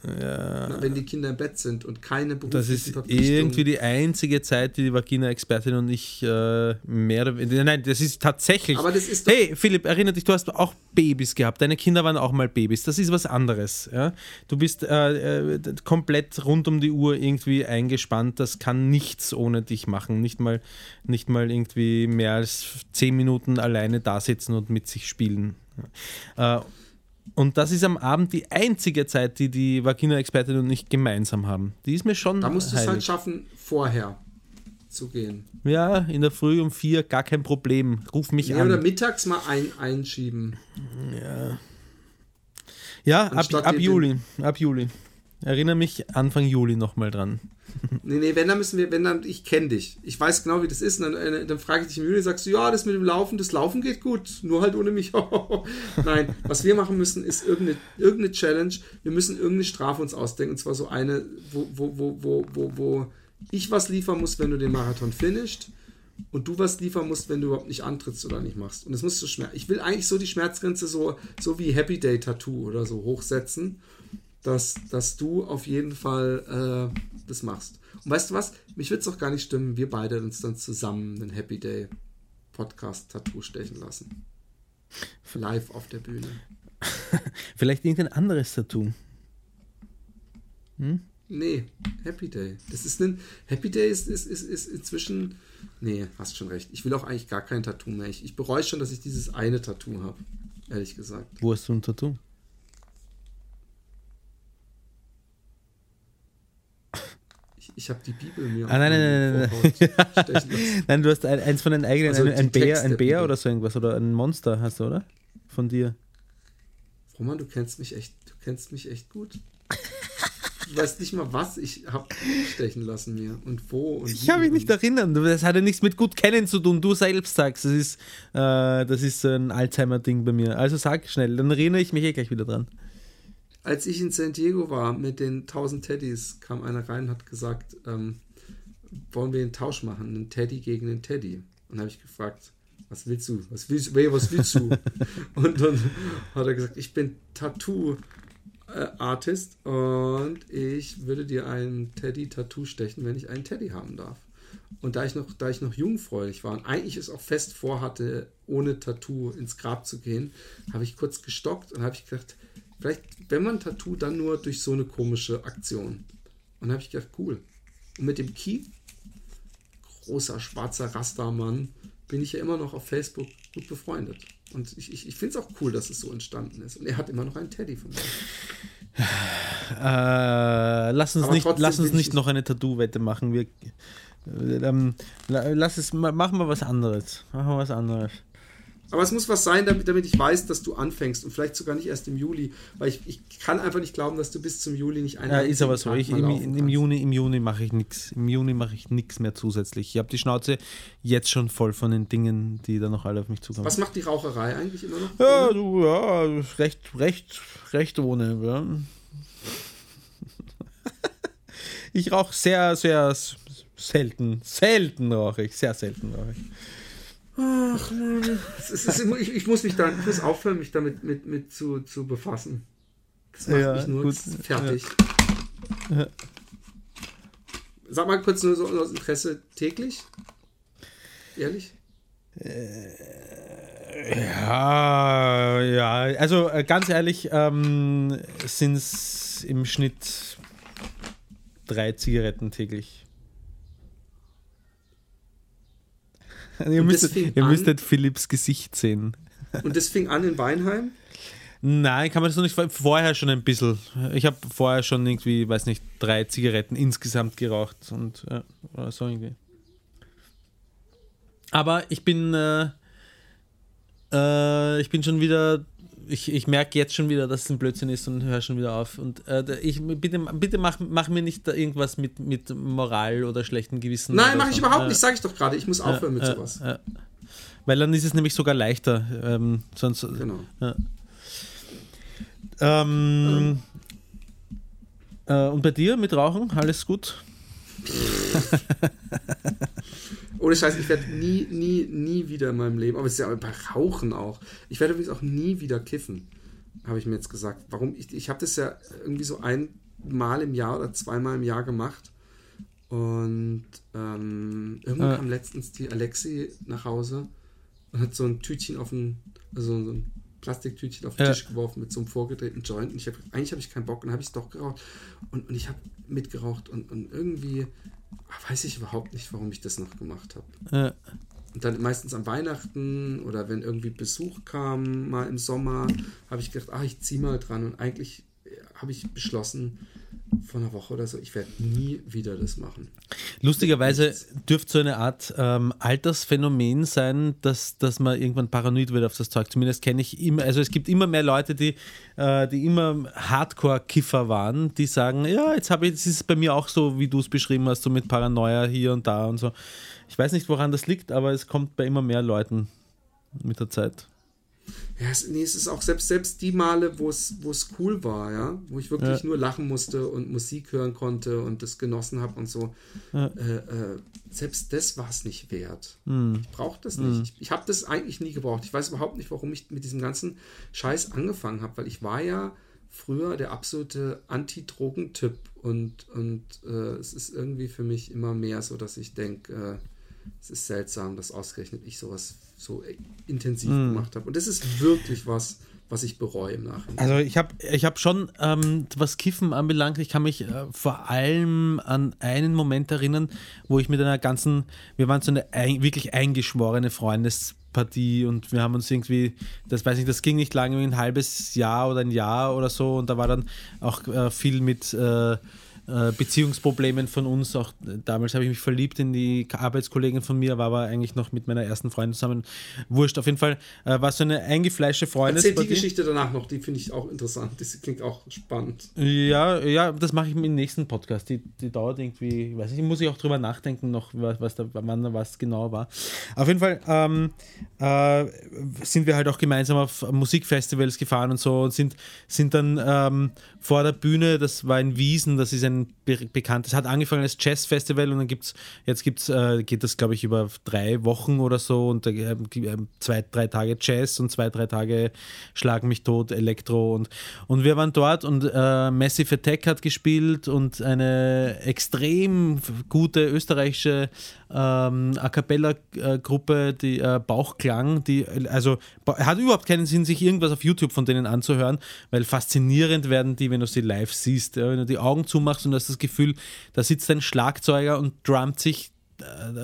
Na, wenn die Kinder im Bett sind und keine das ist irgendwie die einzige Zeit, die die Vagina-Expertin und ich äh, mehr oder weniger. Nein, das ist tatsächlich. Aber das ist doch- hey, Philipp, erinnere dich, du hast auch Babys gehabt. Deine Kinder waren auch mal Babys. Das ist was anderes. Ja? Du bist äh, äh, komplett rund um die Uhr irgendwie eingespannt. Das kann nichts ohne dich machen. Nicht mal, nicht mal irgendwie mehr als zehn Minuten alleine da sitzen und mit sich spielen. Ja. Und das ist am Abend die einzige Zeit, die die Vagina-Expertin und ich gemeinsam haben. Die ist mir schon Da musst du es halt schaffen, vorher zu gehen. Ja, in der Früh um vier, gar kein Problem. Ruf mich Ja, oder an. mittags mal ein, einschieben. Ja, ab, anstatt ab den- Juli. Ab Juli. Erinnere mich Anfang Juli nochmal dran. Nee, nee, wenn, dann müssen wir, wenn dann, ich kenne dich. Ich weiß genau, wie das ist. Und dann, äh, dann frage ich dich im Juli, sagst du, ja, das mit dem Laufen, das Laufen geht gut, nur halt ohne mich. Nein, was wir machen müssen, ist irgendeine, irgendeine Challenge. Wir müssen irgendeine Strafe uns ausdenken. Und zwar so eine, wo, wo, wo, wo, wo, ich was liefern muss, wenn du den Marathon finisht. Und du was liefern musst, wenn du überhaupt nicht antrittst oder nicht machst. Und das musst du schmerzen. Ich will eigentlich so die Schmerzgrenze so, so wie Happy Day Tattoo oder so hochsetzen dass, dass du auf jeden Fall äh, das machst. Und weißt du was? Mich würde es auch gar nicht stimmen, wir beide uns dann zusammen einen Happy Day Podcast Tattoo stechen lassen. Live auf der Bühne. Vielleicht irgendein anderes Tattoo. Nee, Happy Day. Das ist ein. Happy Day ist, ist, ist, ist inzwischen. Nee, hast schon recht. Ich will auch eigentlich gar kein Tattoo mehr. Ich, ich bereue schon, dass ich dieses eine Tattoo habe. Ehrlich gesagt. Wo hast du ein Tattoo? Ich, habe die Bibel mir. Ah, nein, nein, nein, lassen. Nein, du hast ein, eins von den eigenen, Also ein, ein Bär, ein Bär oder so irgendwas oder ein Monster hast du, oder? Von dir. Roman, du kennst mich echt, du kennst mich echt gut. Du weißt nicht mal, was ich habe stechen lassen mir und wo und Ich habe mich nicht erinnern. Das hat ja nichts mit gut kennen zu tun. Du selbst sagst, das ist, äh, das ist so ein Alzheimer-Ding bei mir. Also sag schnell, dann erinnere ich mich eh gleich wieder dran. Als ich in San Diego war mit den 1000 Teddys, kam einer rein und hat gesagt, ähm, wollen wir einen Tausch machen, einen Teddy gegen einen Teddy. Und dann habe ich gefragt, was willst du? Was willst, wer, was willst du? und dann hat er gesagt, ich bin Tattoo-Artist und ich würde dir einen Teddy-Tattoo stechen, wenn ich einen Teddy haben darf. Und da ich noch, da ich noch jungfräulich war und eigentlich es auch fest vorhatte, ohne Tattoo ins Grab zu gehen, habe ich kurz gestockt und habe ich gedacht, vielleicht, wenn man Tattoo, dann nur durch so eine komische Aktion. Und dann habe ich gedacht, cool. Und mit dem Keith, großer schwarzer Rastermann, bin ich ja immer noch auf Facebook gut befreundet. Und ich, ich, ich finde es auch cool, dass es so entstanden ist. Und er hat immer noch einen Teddy von mir. Äh, lass uns Aber nicht, lass uns nicht noch eine Tattoo-Wette machen. Wir, äh, ähm, la- lass es, ma- machen wir was anderes. Machen wir was anderes. Aber es muss was sein, damit, damit ich weiß, dass du anfängst und vielleicht sogar nicht erst im Juli, weil ich, ich kann einfach nicht glauben, dass du bis zum Juli nicht einen Ja, ist aber so. Ich, im, Im. Juni, im Juni mache ich nichts. Im Juni mache ich nichts mehr zusätzlich. Ich habe die Schnauze jetzt schon voll von den Dingen, die da noch alle auf mich zukommen. Was macht die Raucherei eigentlich immer noch? Ja, du, ja, recht, recht, recht ohne. Ja. Ich rauche sehr, sehr selten. Selten rauche ich. Sehr selten rauche ich. Es ist, es ist, ich, ich muss mich da, ich muss aufhören, mich damit mit, mit zu, zu befassen. Das macht Ja, mich nur gut. fertig. Sag mal kurz nur so aus Interesse täglich. Ehrlich? Ja, ja. Also äh, ganz ehrlich, ähm, sind es im Schnitt drei Zigaretten täglich. ihr müsstet, ihr an- müsstet Philipps Gesicht sehen. Und das fing an in Weinheim. Nein, kann man das noch nicht. Vorher schon ein bisschen. Ich habe vorher schon irgendwie, weiß nicht, drei Zigaretten insgesamt geraucht und ja, oder so irgendwie. Aber ich bin, äh, äh, ich bin schon wieder, ich, ich merke jetzt schon wieder, dass es ein Blödsinn ist und höre schon wieder auf. Und äh, ich bitte, bitte mach, mach mir nicht da irgendwas mit, mit Moral oder schlechtem Gewissen. Nein, mache ich überhaupt Ja. nicht, sage ich doch gerade. Ich muss aufhören mit Ja, sowas. Weil dann ist es nämlich sogar leichter. Ähm, sonst, Genau. ähm, äh, und bei dir mit Rauchen? Alles gut? Ohne Scheiß, ich werde nie, nie, nie wieder in meinem Leben, aber es ist ja bei Rauchen auch. Ich werde übrigens auch nie wieder kiffen, habe ich mir jetzt gesagt. Warum? Ich, ich habe das ja irgendwie so einmal im Jahr oder zweimal im Jahr gemacht. Und ähm, irgendwann Ja. kam letztens die Alexi nach Hause und hat so ein Tütchen auf den, also so ein Plastiktütchen auf den Ja. Tisch geworfen mit so einem vorgedrehten Joint. Und ich habe eigentlich habe ich keinen Bock und habe ich es doch geraucht. Und, und ich habe mitgeraucht und, und irgendwie weiß ich überhaupt nicht, warum ich das noch gemacht habe. Äh, Und dann meistens an Weihnachten oder wenn irgendwie Besuch kam, mal im Sommer, habe ich gedacht, ah, ich ziehe mal dran. Und eigentlich äh, habe ich beschlossen, vor einer Woche oder so, ich werde nie wieder das machen. lustigerweise dürfte so eine Art ähm, Altersphänomen sein, dass, dass man irgendwann paranoid wird auf das Zeug. Zumindest kenne ich immer, also es gibt immer mehr Leute, die, äh, die immer Hardcore-Kiffer waren, die sagen, ja, jetzt habe ich, das ist bei mir auch so, wie du es beschrieben hast, so mit Paranoia hier und da und so. Ich weiß nicht, woran das liegt, aber es kommt bei immer mehr Leuten mit der Zeit. Ja, es, nee, es ist auch selbst, selbst die Male, wo es, wo es cool war, ja, wo ich wirklich Ja. nur lachen musste und Musik hören konnte und das genossen habe und so. Ja. Äh, äh, selbst das war es nicht wert. Hm. Ich brauche das nicht. Ich, ich habe das eigentlich nie gebraucht. Ich weiß überhaupt nicht, warum ich mit diesem ganzen Scheiß angefangen habe, weil ich war ja früher der absolute Anti-Drogen-Typ und, und äh, es ist irgendwie für mich immer mehr so, dass ich denke, äh, es ist seltsam, dass ausgerechnet ich sowas so intensiv gemacht habe. Und das ist wirklich was, was ich bereue im Nachhinein. Also ich habe ich hab schon, ähm, was Kiffen anbelangt, ich kann mich äh, vor allem an einen Moment erinnern, wo ich mit einer ganzen, wir waren so eine ein, wirklich eingeschworene Freundespartie und wir haben uns irgendwie, das weiß ich, das ging nicht lange, ein halbes Jahr oder ein Jahr oder so und da war dann auch äh, viel mit äh, äh, Beziehungsproblemen von uns. Auch damals habe ich mich verliebt in die Arbeitskollegin von mir, war aber eigentlich noch mit meiner ersten Freundin zusammen. Wurscht, auf jeden Fall äh, war so eine eingefleischte Freundin. Erzähl die Geschichte danach noch, die finde ich auch interessant. Das klingt auch spannend. Ja, ja, das mache ich im nächsten Podcast. Die, die dauert irgendwie, weiß ich, muss ich auch drüber nachdenken, noch, was, was da, wann was genau war. Auf jeden Fall ähm, äh, sind wir halt auch gemeinsam auf Musikfestivals gefahren und so und sind, sind dann ähm, vor der Bühne, das war in Wiesen, das ist ein be bekanntes, hat angefangen als Jazzfestival und dann gibt es, jetzt gibt's, äh, geht das glaube ich über drei Wochen oder so und äh, zwei, drei Tage Jazz und zwei, drei Tage Schlag mich tot, Elektro und, und wir waren dort und äh, Massive Attack hat gespielt und eine extrem gute österreichische ähm, A Cappella-Gruppe, die äh, Bauchklang, die, also hat überhaupt keinen Sinn, sich irgendwas auf YouTube von denen anzuhören, weil faszinierend werden die, wenn du sie live siehst. Wenn du die Augen zumachst und hast das Gefühl, da sitzt ein Schlagzeuger und drummt sich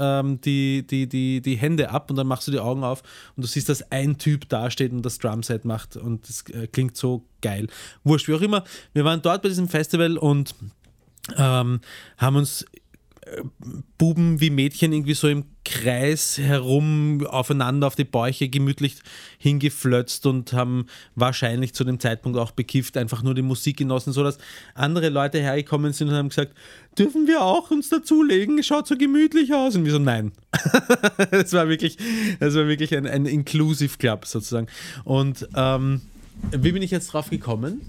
ähm, die, die, die, die Hände ab und dann machst du die Augen auf und du siehst, dass ein Typ dasteht und das Drumset macht und das äh, klingt so geil. Wurscht, wie auch immer. Wir waren dort bei diesem Festival und ähm, haben uns Buben wie Mädchen irgendwie so im Kreis herum aufeinander auf die Bäuche gemütlich hingeflötzt und haben wahrscheinlich zu dem Zeitpunkt auch bekifft, einfach nur die Musik genossen, sodass andere Leute hergekommen sind und haben gesagt, dürfen wir auch uns dazulegen? Schaut so gemütlich aus. Und wir so, nein. das war wirklich, das war wirklich ein, ein Inclusive Club sozusagen. Und ähm, wie bin ich jetzt drauf gekommen?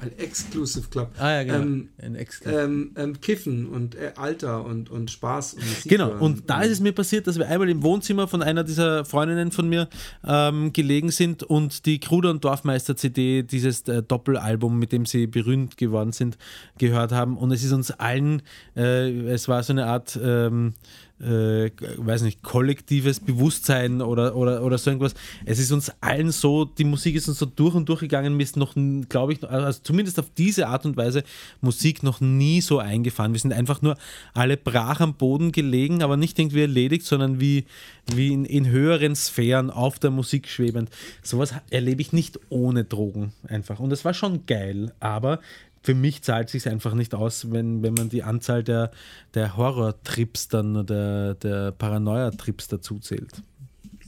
Ein Exclusive Club. Ah ja, genau. Ähm, ein ähm, ähm, Kiffen und äh, Alter und, und Spaß und Musik Genau, hören. und da ist es mir passiert, dass wir einmal im Wohnzimmer von einer dieser Freundinnen von mir ähm, gelegen sind und die Kruder und Dorfmeister CD, dieses äh, Doppelalbum, mit dem sie berühmt geworden sind, gehört haben. Und es ist uns allen, äh, es war so eine Art ähm, äh, weiß nicht, kollektives Bewusstsein oder, oder, oder so irgendwas. Es ist uns allen so, die Musik ist uns so durch und durch gegangen, mir ist noch, glaube ich, also zumindest auf diese Art und Weise Musik noch nie so eingefahren. Wir sind einfach nur alle brach am Boden gelegen, aber nicht irgendwie erledigt, sondern wie, wie in, in höheren Sphären auf der Musik schwebend. Sowas erlebe ich nicht ohne Drogen einfach. Und es war schon geil, aber für mich zahlt es sich einfach nicht aus, wenn, wenn man die Anzahl der, der Horror-Trips dann oder der Paranoia-Trips dazu zählt.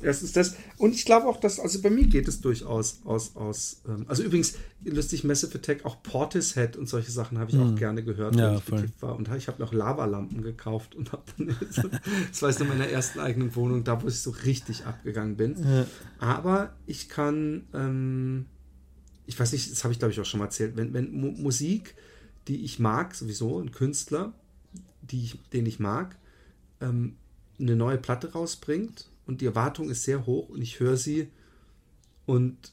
Das ist das. Und ich glaube auch, dass, also bei mir geht es durchaus aus, aus ähm, also übrigens, lustig, Massive Attack, auch Portishead und solche Sachen habe ich auch gerne gehört, Ja, wenn ich war. Und ich habe noch Lavalampen gekauft und habe dann, das war jetzt in meiner ersten eigenen Wohnung, da wo ich so richtig abgegangen bin. Aber ich kann, ähm, ich weiß nicht, das habe ich glaube ich auch schon mal erzählt, wenn, wenn Mu Musik, die ich mag, sowieso, ein Künstler, die ich, den ich mag, ähm, eine neue Platte rausbringt und die Erwartung ist sehr hoch und ich höre sie und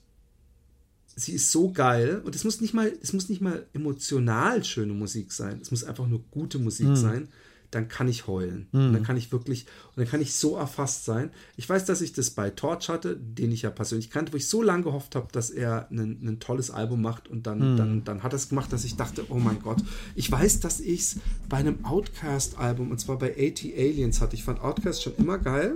sie ist so geil und es muss nicht mal, es muss nicht mal emotional schöne Musik sein, es muss einfach nur gute Musik sein, dann kann ich heulen. Und dann kann ich wirklich, und dann kann ich so erfasst sein. Ich weiß, dass ich das bei Torch hatte, den ich ja persönlich kannte, wo ich so lange gehofft habe, dass er ein, tolles Album macht und dann, dann, dann hat er es gemacht, dass ich dachte, oh mein Gott. Ich weiß, dass ich es bei einem Outcast-Album, und zwar bei 80 Aliens hatte. Ich fand Outcast schon immer geil.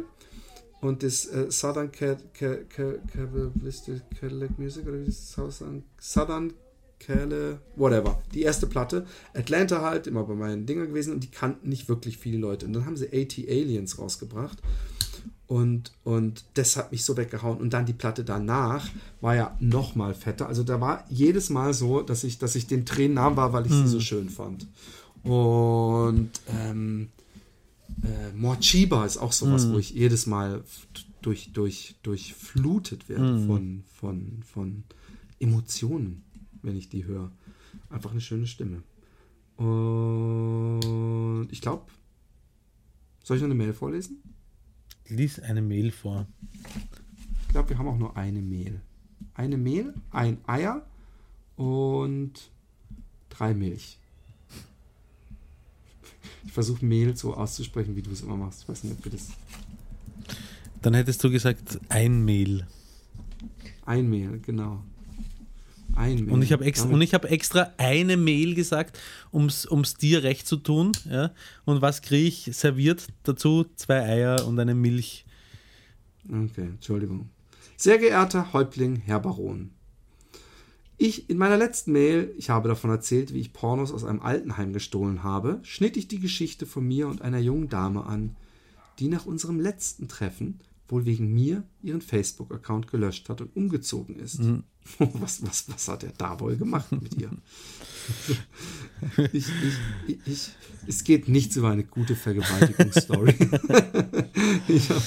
Und das äh, Southern Ca- Ca- Ca- Cabalistic Cadillac Music oder wie ist das Southern, Southern Cali, whatever. Die erste Platte. Atlanta halt, immer bei meinen Dingern gewesen und die kannten nicht wirklich viele Leute. Und dann haben sie 80 Aliens rausgebracht. Und, und das hat mich so weggehauen. Und dann die Platte danach war ja noch mal fetter. Also da war jedes Mal so, dass ich, dass ich den Tränen nah war, weil ich sie so schön fand. Und ähm, äh, Morchiba ist auch sowas, wo ich jedes Mal durch, durch, durchflutet werde von, von, von Emotionen, wenn ich die höre. Einfach eine schöne Stimme. Und ich glaube, soll ich noch eine Mail vorlesen? Lies eine Mail vor. Ich glaube, wir haben auch nur eine Mehl. Eine Mehl, ein Eier und drei Milch. Ich versuche Mehl so auszusprechen, wie du es immer machst. Ich weiß nicht, ob wir das. Dann hättest du gesagt, ein Mehl. Ein Mehl, genau. Ein Mehl. Und ich habe ich hab extra eine Mehl gesagt, um es dir recht zu tun. Ja? Und was kriege ich serviert dazu? Zwei Eier und eine Milch. Okay, Entschuldigung. Sehr geehrter Häuptling, Herr Baron. Ich, in meiner letzten Mail, ich habe davon erzählt, wie ich Pornos aus einem Altenheim gestohlen habe, schnitt ich die Geschichte von mir und einer jungen Dame an, die nach unserem letzten Treffen wohl wegen mir ihren Facebook-Account gelöscht hat und umgezogen ist. Was, was, was hat er da wohl gemacht mit ihr? ich, ich, ich, es geht nichts über eine gute Vergewaltigungsstory. ich habe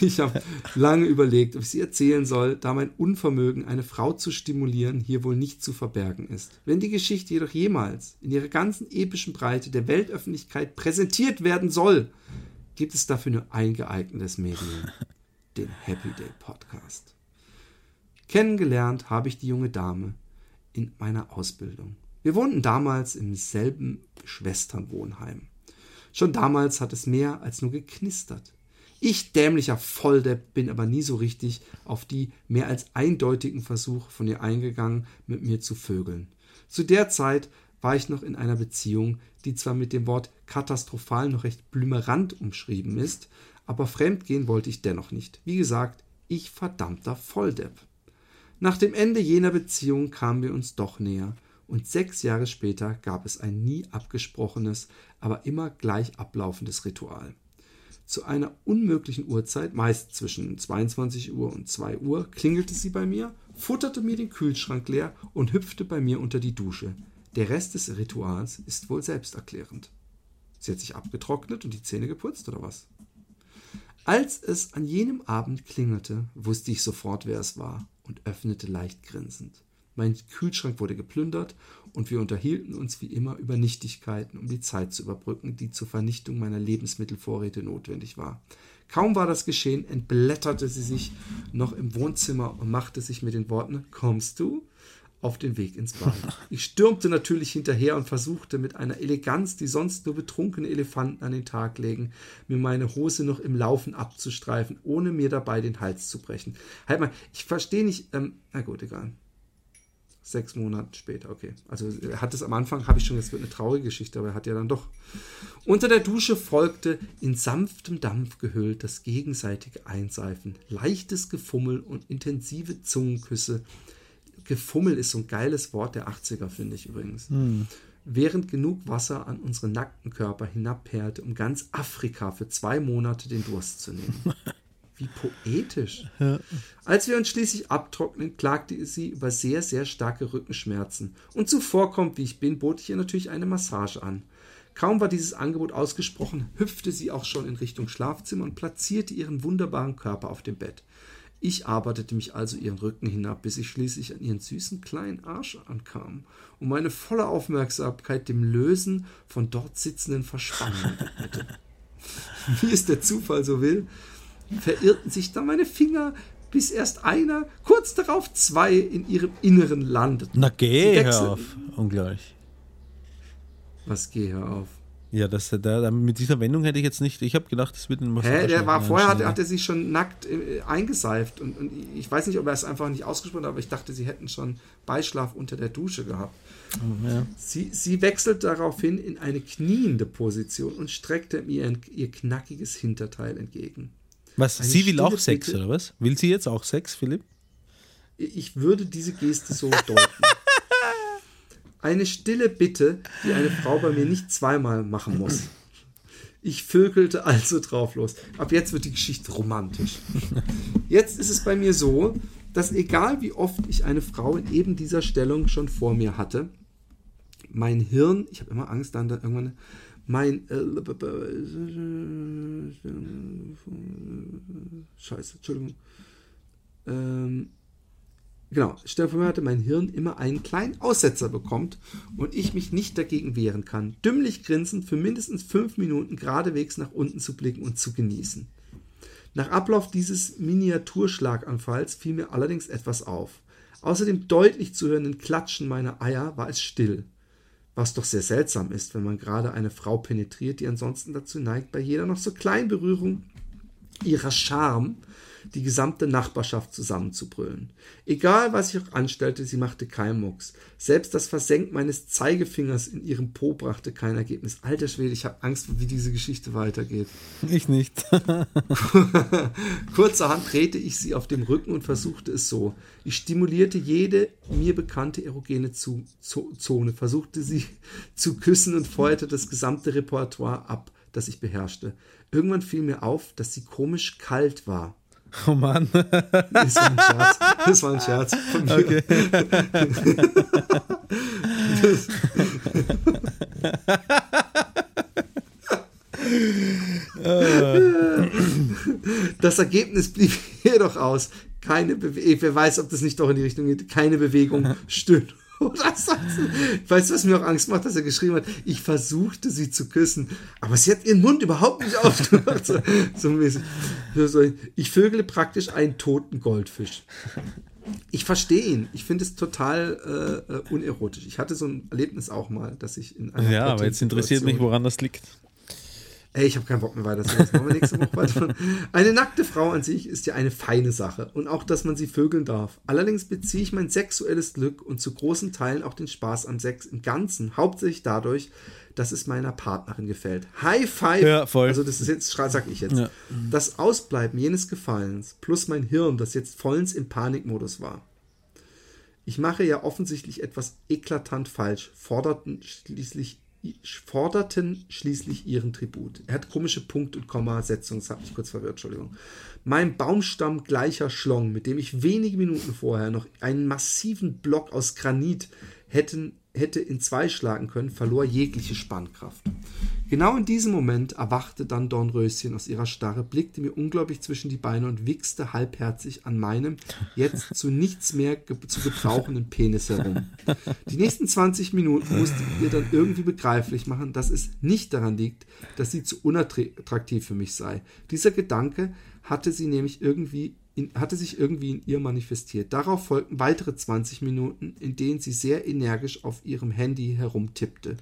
ich hab lange überlegt, ob ich sie erzählen soll, da mein Unvermögen, eine Frau zu stimulieren, hier wohl nicht zu verbergen ist. Wenn die Geschichte jedoch jemals in ihrer ganzen epischen Breite der Weltöffentlichkeit präsentiert werden soll, gibt es dafür nur ein geeignetes Medium, den Happy Day Podcast. Kennengelernt habe ich die junge Dame in meiner Ausbildung. Wir wohnten damals im selben Schwesternwohnheim. Schon damals hat es mehr als nur geknistert. Ich, dämlicher Volldepp, bin aber nie so richtig auf die mehr als eindeutigen Versuche von ihr eingegangen, mit mir zu vögeln. Zu der Zeit war ich noch in einer Beziehung, die zwar mit dem Wort katastrophal noch recht blümerant umschrieben ist, aber fremdgehen wollte ich dennoch nicht. Wie gesagt, ich verdammter Volldepp. Nach dem Ende jener Beziehung kamen wir uns doch näher und sechs Jahre später gab es ein nie abgesprochenes, aber immer gleich ablaufendes Ritual. Zu einer unmöglichen Uhrzeit, meist zwischen 22 Uhr und 2 Uhr, klingelte sie bei mir, futterte mir den Kühlschrank leer und hüpfte bei mir unter die Dusche. Der Rest des Rituals ist wohl selbsterklärend. Sie hat sich abgetrocknet und die Zähne geputzt, oder was? Als es an jenem Abend klingelte, wusste ich sofort, wer es war und öffnete leicht grinsend. Mein Kühlschrank wurde geplündert und wir unterhielten uns wie immer über Nichtigkeiten, um die Zeit zu überbrücken, die zur Vernichtung meiner Lebensmittelvorräte notwendig war. Kaum war das geschehen, entblätterte sie sich noch im Wohnzimmer und machte sich mit den Worten Kommst du? Auf den Weg ins Bad. Ich stürmte natürlich hinterher und versuchte mit einer Eleganz, die sonst nur betrunkene Elefanten an den Tag legen, mir meine Hose noch im Laufen abzustreifen, ohne mir dabei den Hals zu brechen. Halt mal, ich verstehe nicht, ähm, na gut, egal. Sechs Monate später, okay. Also er hat es am Anfang, habe ich schon, es wird eine traurige Geschichte, aber er hat ja dann doch. Unter der Dusche folgte in sanftem Dampf gehüllt das gegenseitige Einseifen, leichtes Gefummel und intensive Zungenküsse. Gefummel ist so ein geiles Wort der 80er, finde ich übrigens. Während genug Wasser an unsere nackten Körper hinabperlte, um ganz Afrika für zwei Monate den Durst zu nehmen. Wie poetisch. Als wir uns schließlich abtrocknen, klagte sie über sehr, sehr starke Rückenschmerzen. Und zuvorkommt, wie ich bin, bot ich ihr natürlich eine Massage an. Kaum war dieses Angebot ausgesprochen, hüpfte sie auch schon in Richtung Schlafzimmer und platzierte ihren wunderbaren Körper auf dem Bett. Ich arbeitete mich also ihren Rücken hinab, bis ich schließlich an ihren süßen kleinen Arsch ankam und meine volle Aufmerksamkeit dem Lösen von dort sitzenden Verspannungen widmete. Wie es der Zufall so will, verirrten sich da meine Finger, bis erst einer, kurz darauf zwei in ihrem Inneren landeten. Na geh, hör auf. Unglaublich. Was geh hör auf. Ja, das, da, mit dieser Wendung hätte ich jetzt nicht. Ich habe gedacht, das wird ein Hä, der war vorher, hat, hat er sich schon nackt äh, eingeseift und, und ich weiß nicht, ob er es einfach nicht ausgesprochen hat, aber ich dachte, sie hätten schon Beischlaf unter der Dusche gehabt. Ja. Sie, sie wechselt daraufhin in eine kniende Position und streckte mir ihr, ihr knackiges Hinterteil entgegen. Was? Eine Sie will auch Sex, Bitte. oder was? Will sie jetzt auch Sex, Philipp? Ich würde diese Geste so deuten. Eine stille Bitte, die eine Frau bei mir nicht zweimal machen muss. Ich vögelte also drauf los. Ab jetzt wird die Geschichte romantisch. Jetzt ist es bei mir so, dass egal wie oft ich eine Frau in eben dieser Stellung schon vor mir hatte, mein Hirn, ich habe immer Angst, dann da irgendwann mein äh, Scheiße, Entschuldigung. Ähm, genau, stell dir vor, hatte mein Hirn immer einen kleinen Aussetzer bekommt und ich mich nicht dagegen wehren kann. Dümmlich grinsend für mindestens fünf Minuten geradewegs nach unten zu blicken und zu genießen. Nach Ablauf dieses Miniaturschlaganfalls fiel mir allerdings etwas auf. Außer dem deutlich zu hörenden Klatschen meiner Eier war es still. Was doch sehr seltsam ist, wenn man gerade eine Frau penetriert, die ansonsten dazu neigt, bei jeder noch so kleinen Berührung ihrer Charme die gesamte Nachbarschaft zusammenzubrüllen. Egal, was ich auch anstellte, sie machte keinen Mucks. Selbst das Versenken meines Zeigefingers in ihrem Po brachte kein Ergebnis. Alter Schwede, ich habe Angst, wie diese Geschichte weitergeht. Ich nicht. Kurzerhand drehte ich sie auf dem Rücken und versuchte es so. Ich stimulierte jede mir bekannte erogene Zone, versuchte sie zu küssen und feuerte das gesamte Repertoire ab, das ich beherrschte. Irgendwann fiel mir auf, dass sie komisch kalt war. Oh Mann. Das war ein Scherz. Das war ein Scherz von mir. Okay. Das, Ergebnis blieb jedoch aus. Keine Bewegung. Wer weiß, ob das nicht doch in die Richtung geht. Keine Bewegung, Stöhnen oder Weißt du, was mir auch Angst macht, dass er geschrieben hat? Ich versuchte sie zu küssen, aber sie hat ihren Mund überhaupt nicht aufgemacht. So, so mäßig. Ich vögele praktisch einen toten Goldfisch. Ich verstehe ihn. Ich finde es total äh, äh, unerotisch. Ich hatte so ein Erlebnis auch mal, dass ich in einer. Ja, aber jetzt interessiert mich, woran das liegt. Ey, ich habe keinen Bock mehr weiter lesen. Machen wir nächste Woche weiter. Eine nackte Frau an sich ist ja eine feine Sache und auch, dass man sie vögeln darf. Allerdings beziehe ich mein sexuelles Glück und zu großen Teilen auch den Spaß am Sex im Ganzen hauptsächlich dadurch, dass es meiner Partnerin gefällt. High Five! Ja, voll. Also das ist jetzt, sag ich jetzt. Ja. Das Ausbleiben jenes Gefallens plus mein Hirn, das jetzt vollends im Panikmodus war. Ich mache ja offensichtlich etwas eklatant falsch, forderten schließlich forderten schließlich ihren Tribut. Er hat komische Punkt- und Kommasetzungen, das hat mich kurz verwirrt, Entschuldigung. Mein Baumstamm gleicher Schlong, mit dem ich wenige Minuten vorher noch einen massiven Block aus Granit hätten, hätte in zwei schlagen können, verlor jegliche Spannkraft. Genau in diesem Moment erwachte dann Dornröschen aus ihrer Starre, blickte mir unglaublich zwischen die Beine und wichste halbherzig an meinem jetzt zu nichts mehr ge zu gebrauchenden Penis herum. Die nächsten 20 Minuten musste ich ihr dann irgendwie begreiflich machen, dass es nicht daran liegt, dass sie zu unattraktiv für mich sei. Dieser Gedanke hatte sie nämlich irgendwie in, hatte sich irgendwie in ihr manifestiert. Darauf folgten weitere 20 Minuten, in denen sie sehr energisch auf ihrem Handy herumtippte.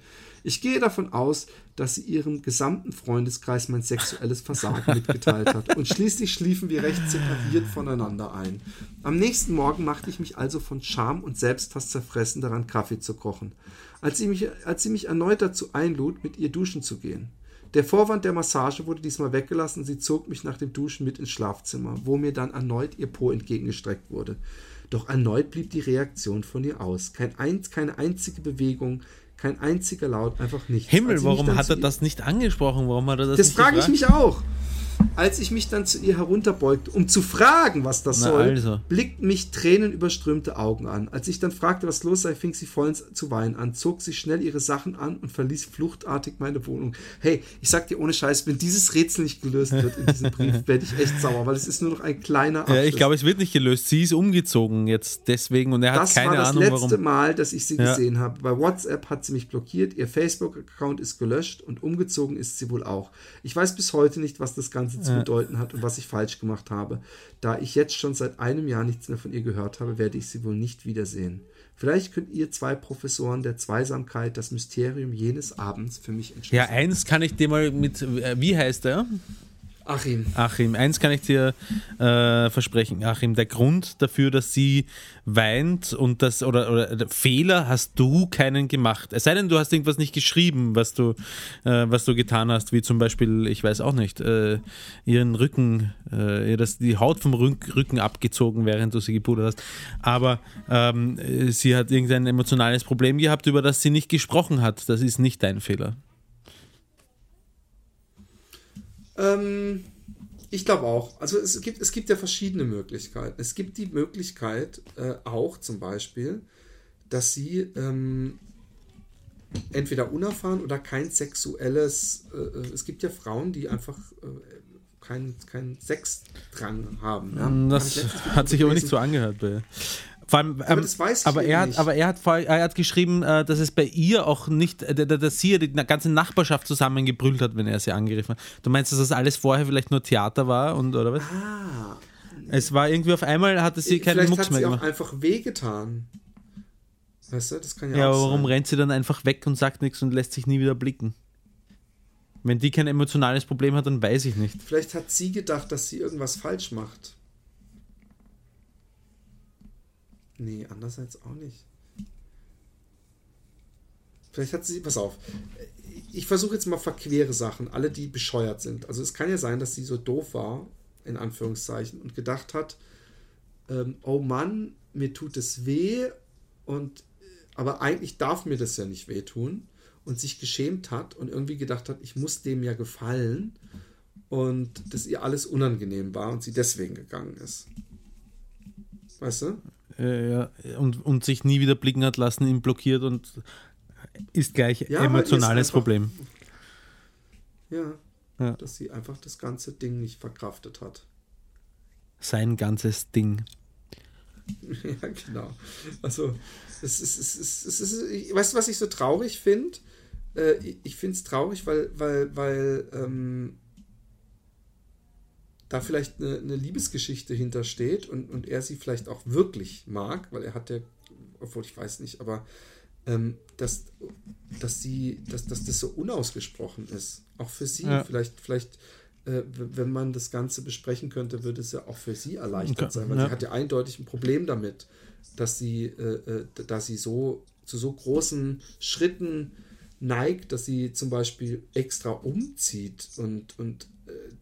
Ich gehe davon aus, dass sie ihrem gesamten Freundeskreis mein sexuelles Versagen mitgeteilt hat. Und schließlich schliefen wir recht separiert voneinander ein. Am nächsten Morgen machte ich mich also von Scham und selbst fast zerfressen daran, Kaffee zu kochen. Als sie mich, als sie mich erneut dazu einlud, mit ihr duschen zu gehen. Der Vorwand der Massage wurde diesmal weggelassen. Sie zog mich nach dem Duschen mit ins Schlafzimmer, wo mir dann erneut ihr Po entgegengestreckt wurde. Doch erneut blieb die Reaktion von ihr aus. Kein ein, keine einzige Bewegung, kein einziger Laut, einfach nichts. Himmel, warum hat er das nicht angesprochen? Warum hat er das Das frage ich mich auch. Als ich mich dann zu ihr herunterbeugte, um zu fragen, was das Na soll, also. blickten mich tränenüberströmte Augen an. Als ich dann fragte, was los sei, fing sie vollends zu weinen an, zog sich schnell ihre Sachen an und verließ fluchtartig meine Wohnung. Hey, ich sag dir ohne Scheiß, wenn dieses Rätsel nicht gelöst wird in diesem Brief, werde ich echt sauer, weil es ist nur noch ein kleiner Abschluss. Ja, ich glaube, es wird nicht gelöst. Sie ist umgezogen jetzt deswegen und er hat das keine Ahnung, warum. Das war das letzte Mal, dass ich sie ja. gesehen habe. Bei WhatsApp hat sie mich blockiert, ihr Facebook-Account ist gelöscht und umgezogen ist sie wohl auch. Ich weiß bis heute nicht, was das Ganze zu bedeuten hat und was ich falsch gemacht habe. Da ich jetzt schon seit einem Jahr nichts mehr von ihr gehört habe, werde ich sie wohl nicht wiedersehen. Vielleicht könnt ihr zwei Professoren der Zweisamkeit das Mysterium jenes Abends für mich entschlüsseln. Ja, eins kann ich dir mal mit, äh, wie heißt er? Achim. Achim, eins kann ich dir äh, versprechen, Achim, der Grund dafür, dass sie weint und das, oder, oder Fehler hast du keinen gemacht. Es sei denn, du hast irgendwas nicht geschrieben, was du, äh, was du getan hast, wie zum Beispiel, ich weiß auch nicht, äh, ihren Rücken, äh, das, die Haut vom Rücken abgezogen, während du sie gepudert hast. Aber ähm, sie hat irgendein emotionales Problem gehabt, über das sie nicht gesprochen hat. Das ist nicht dein Fehler. Ähm, ich glaube auch. Also es gibt, es gibt ja verschiedene Möglichkeiten. Es gibt die Möglichkeit äh, auch zum Beispiel, dass sie ähm, entweder unerfahren oder kein sexuelles, äh, äh es gibt ja Frauen, die einfach äh, keinen kein Sexdrang haben. Ja? Das hat sich aber nicht so angehört. Bei. Vor allem, aber, ähm, aber er hat, nicht. aber er hat, er hat geschrieben, äh, dass es bei ihr auch nicht, äh, dass sie die ganze Nachbarschaft zusammengebrüllt hat, wenn er sie angegriffen hat. Du meinst, dass das alles vorher vielleicht nur Theater war und oder was? Ah. Es war irgendwie auf einmal hatte sie keinen Mucks mehr gemacht. Vielleicht hat sie auch einfach wehgetan. Weißt du, das kann ja, Ja, auch aber warum sein. rennt sie dann einfach weg und sagt nichts und lässt sich nie wieder blicken? Wenn die kein emotionales Problem hat, dann weiß ich nicht. Vielleicht hat sie gedacht, dass sie irgendwas falsch macht. Nee, andererseits auch nicht. Vielleicht hat sie, pass auf, ich versuche jetzt mal verquere Sachen, alle, die bescheuert sind. Also es kann ja sein, dass sie so doof war, in Anführungszeichen, und gedacht hat, ähm, oh Mann, mir tut es weh, und aber eigentlich darf mir das ja nicht wehtun und sich geschämt hat und irgendwie gedacht hat, ich muss dem ja gefallen und dass ihr alles unangenehm war und sie deswegen gegangen ist. Weißt du? Äh, ja, und, und sich nie wieder blicken hat lassen, ihn blockiert und ist gleich Ja, emotionales ist einfach- Problem. Ja. Ja. Dass sie einfach das ganze Ding nicht verkraftet hat. Sein ganzes Ding. ja, genau. Also, es ist, es ist, es ist, weißt du, was ich so traurig finde? Äh, ich ich finde es traurig, weil, weil, weil ähm, da vielleicht eine, eine Liebesgeschichte hintersteht und, und er sie vielleicht auch wirklich mag, weil er hat ja, obwohl ich weiß nicht, aber ähm, dass, dass sie, dass, dass das so unausgesprochen ist. Auch für sie. Ja. Vielleicht, vielleicht, äh, wenn man das Ganze besprechen könnte, würde es ja auch für sie erleichtert Okay, sein, weil ja. sie hat ja eindeutig ein Problem damit, dass sie, äh, äh, da sie so zu so großen Schritten neigt, dass sie zum Beispiel extra umzieht und, und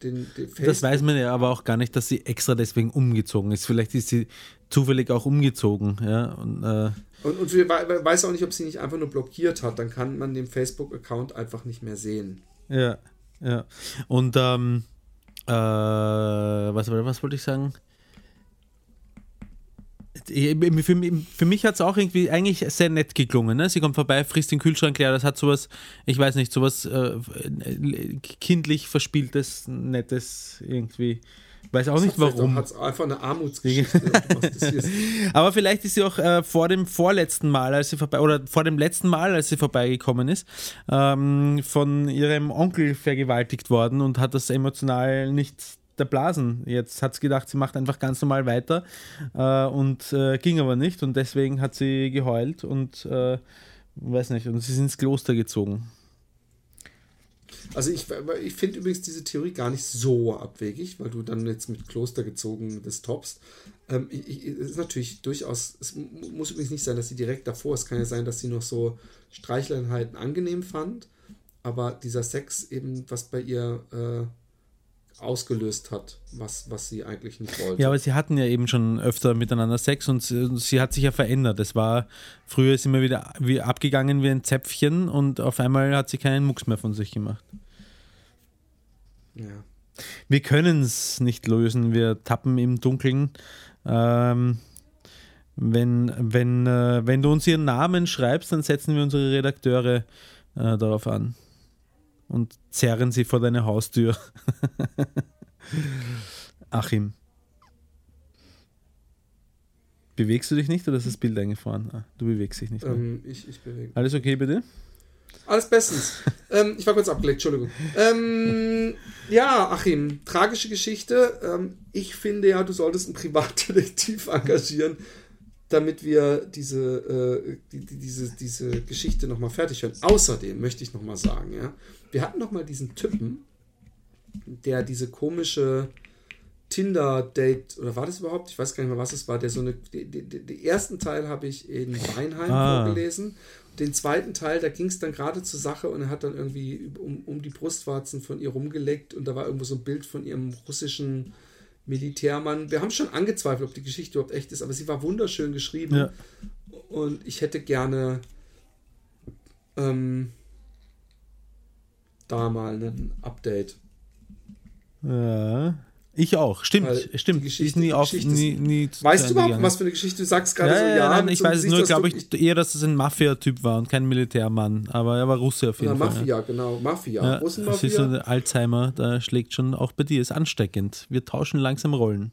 den, den Das weiß man ja aber auch gar nicht, dass sie extra deswegen umgezogen ist. Vielleicht ist sie zufällig auch umgezogen. Ja, und, äh, Und, und wir we- weiß auch nicht, ob sie nicht einfach nur blockiert hat. Dann kann man den Facebook-Account einfach nicht mehr sehen. ja, ja. Und ähm, äh, was, was wollte ich sagen? Für, für mich hat es auch irgendwie eigentlich sehr nett geklungen. Ne? Sie kommt vorbei, frisst den Kühlschrank leer. Das hat sowas, ich weiß nicht, sowas äh, kindlich verspieltes, nettes irgendwie. Weiß auch nicht warum. Hat einfach eine Armutsgeschichte. das Aber vielleicht ist sie auch äh, vor dem vorletzten Mal, als sie vorbei, oder vor dem letzten Mal, als sie vorbeigekommen ist, ähm, von ihrem Onkel vergewaltigt worden und hat das emotional nicht der Blasen. Jetzt hat sie gedacht, sie macht einfach ganz normal weiter äh, und äh, ging aber nicht und deswegen hat sie geheult und äh, weiß nicht, und sie ist ins Kloster gezogen. Also ich, ich finde übrigens diese Theorie gar nicht so abwegig, weil du dann jetzt mit Kloster gezogen das toppst. Ähm, ich, ich, es ist natürlich durchaus, es mu- muss übrigens nicht sein, dass sie direkt davor, es kann ja sein, dass sie noch so Streichleinheiten angenehm fand, aber dieser Sex eben, was bei ihr äh, ausgelöst hat, was, was sie eigentlich nicht wollte. Ja, aber sie hatten ja eben schon öfter miteinander Sex und sie, und sie hat sich ja verändert. Es war, früher ist immer wieder wie abgegangen wie ein Zäpfchen und auf einmal hat sie keinen Mucks mehr von sich gemacht. ja. Wir können es nicht lösen, wir tappen im Dunkeln. Ähm, wenn, wenn, äh, wenn du uns ihren Namen schreibst, dann setzen wir unsere Redakteure äh, darauf an und zerren sie vor deine Haustür. Achim. Bewegst du dich nicht oder ist das Bild eingefahren? Ah, du bewegst dich nicht. Ähm, ich, ich bewege. Alles okay dir? Alles bestens. ähm, ich war kurz abgelenkt, Entschuldigung. Ähm, ja, Achim, tragische Geschichte. Ähm, ich finde ja, du solltest einen Privatdetektiv engagieren, damit wir diese, äh, die, die, diese, diese Geschichte nochmal fertig hören. Außerdem möchte ich nochmal sagen, ja, wir hatten nochmal diesen Typen, der diese komische Tinder-Date, oder war das überhaupt? Ich weiß gar nicht mehr, was es war, der so eine, den ersten Teil habe ich in Weinheim Ah. vorgelesen. Den zweiten Teil, da ging es dann gerade zur Sache und er hat dann irgendwie um, um die Brustwarzen von ihr rumgeleckt und da war irgendwo so ein Bild von ihrem russischen Militärmann. Wir haben schon angezweifelt, ob die Geschichte überhaupt echt ist, aber sie war wunderschön geschrieben. Ja. Und ich hätte gerne ähm, da mal ein Update. Ja. Ich auch, stimmt, Weil stimmt. die Geschichte- nie die auf, Geschichte nie, nie Weißt du überhaupt, gegangen. was für eine Geschichte du sagst gerade Ja, so? ja, Ja, nein, ich so weiß es nur, glaube ich, eher, dass es ein Mafia-Typ war und kein Militärmann. Aber er war Russe auf jeden Oder Fall. Mafia, genau. Mafia. Ja, das ist so eine Alzheimer, da schlägt schon auch bei dir, ist ansteckend. Wir tauschen langsam Rollen.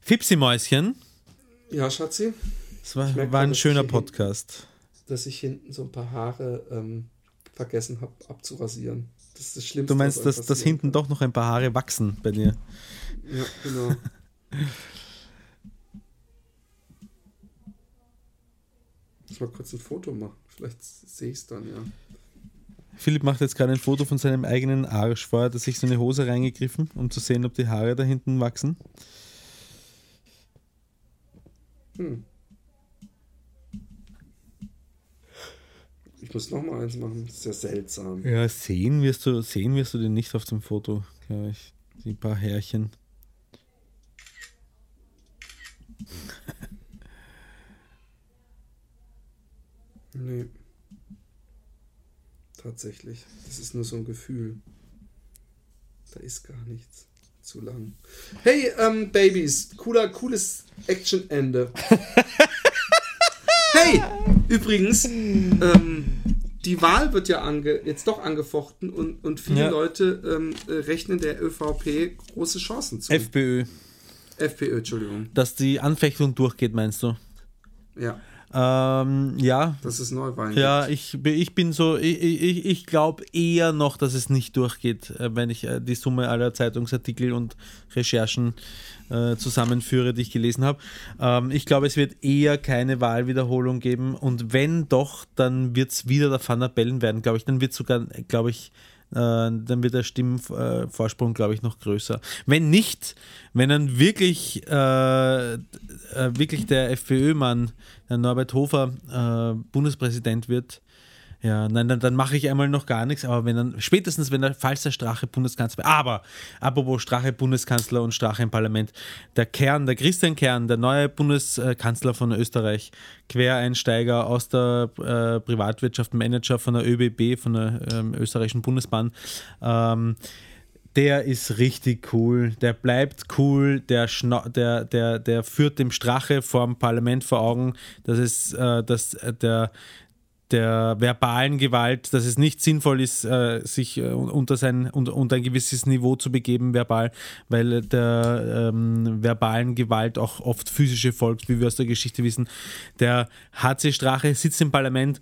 Fipsi-Mäuschen, Ja, Schatzi, das war, war ein schöner Podcast. dass ich hinten so ein paar Haare ähm, vergessen habe abzurasieren. Das ist das Schlimmste. Du meinst, dass, dass hinten doch noch ein paar Haare wachsen bei dir. kann. Ja, genau. Muss mal kurz ein Foto machen. Vielleicht sehe ich es dann, ja. Philipp macht jetzt gerade ein Foto von seinem eigenen Arsch. Vorher hat er sich so eine Hose reingegriffen, um zu sehen, ob die Haare da hinten wachsen. Hm. Ich muss noch mal eins machen. Das ist ja seltsam. Ja, sehen wirst du, sehen wirst du den nicht auf dem Foto, glaube ich. Die paar Härchen. Nee. Tatsächlich. Das ist nur so ein Gefühl. Da ist gar nichts. Zu lang. Hey, ähm, Babys. Cooler, cooles Action-Ende. hey! Übrigens, ähm, die Wahl wird ja ange, jetzt doch angefochten und, und viele Ja. Leute ähm, äh, rechnen der ÖVP große Chancen zu. FPÖ. FPÖ, Entschuldigung. Dass die Anfechtung durchgeht, meinst du? Ja, Ähm, ja. dass es Neuwahlen Ja, ich, bin- ich bin so, ich, ich, ich glaube eher noch, dass es nicht durchgeht, äh, wenn ich äh, die Summe aller Zeitungsartikel und Recherchen äh, zusammenführe, die ich gelesen habe. Ähm, ich glaube, es wird eher keine Wahlwiederholung geben und wenn doch, dann wird es wieder der Van der Bellen werden, glaube ich. Dann wird sogar, glaube ich, dann wird der Stimmenvorsprung, glaube ich, noch größer. Wenn nicht, wenn dann wirklich, äh, äh, wirklich der FPÖ-Mann, Norbert Hofer, äh, Bundespräsident wird, ja, nein, dann, dann mache ich einmal noch gar nichts, aber wenn dann, spätestens wenn der, falls der Strache Bundeskanzler, aber, apropos Strache Bundeskanzler und Strache im Parlament, der Kern, der Christian Kern, der neue Bundeskanzler von Österreich, Quereinsteiger aus der äh, Privatwirtschaft, Manager von der ÖBB, von der ähm, österreichischen Bundesbahn, ähm, der ist richtig cool, der bleibt cool, der, schna der, der, der führt dem Strache vorm Parlament vor Augen, dass es, äh, dass äh, der, der verbalen Gewalt, dass es nicht sinnvoll ist, äh, sich äh, unter, sein, unter, ein gewisses Niveau zu begeben, verbal, weil der ähm, verbalen Gewalt auch oft physische folgt, wie wir aus der Geschichte wissen. Der HC Strache sitzt im Parlament,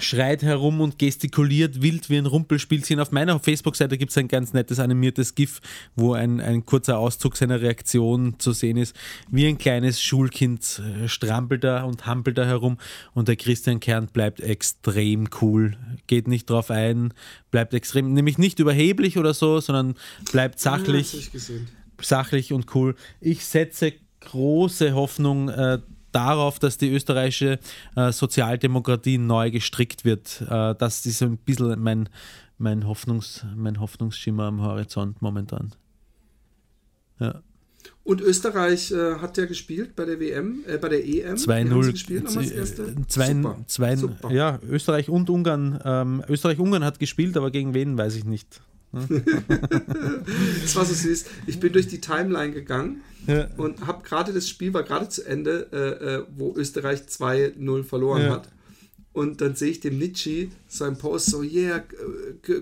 schreit herum und gestikuliert wild wie ein Rumpelspielchen. Auf meiner Facebook-Seite gibt es ein ganz nettes animiertes GIF, wo ein, ein kurzer Auszug seiner Reaktion zu sehen ist. Wie ein kleines Schulkind äh, strampelt er und hampelt er herum und der Christian Kern bleibt extrem cool. Geht nicht drauf ein, bleibt extrem, nämlich nicht überheblich oder so, sondern bleibt Ja, sachlich gesehen. sachlich und cool. Ich setze große Hoffnung äh, darauf, dass die österreichische äh, Sozialdemokratie neu gestrickt wird. Äh, das ist ein bisschen mein, mein, Hoffnungs, mein Hoffnungsschimmer am Horizont momentan. Ja. Und Österreich äh, hat ja gespielt bei der WM, äh, bei der EM. Wie haben sie 2-0. gespielt nochmal das erste? Zwei, Super. zwei, Super. ja, Österreich und Ungarn. Ähm, Österreich-Ungarn hat gespielt, aber gegen wen weiß ich nicht. Das war so süß. Ich bin durch die Timeline gegangen Ja. und habe gerade das Spiel war gerade zu Ende, äh, äh, wo Österreich 2-0 verloren Ja. hat. Und dann sehe ich dem Nietzsche sein Post so, yeah,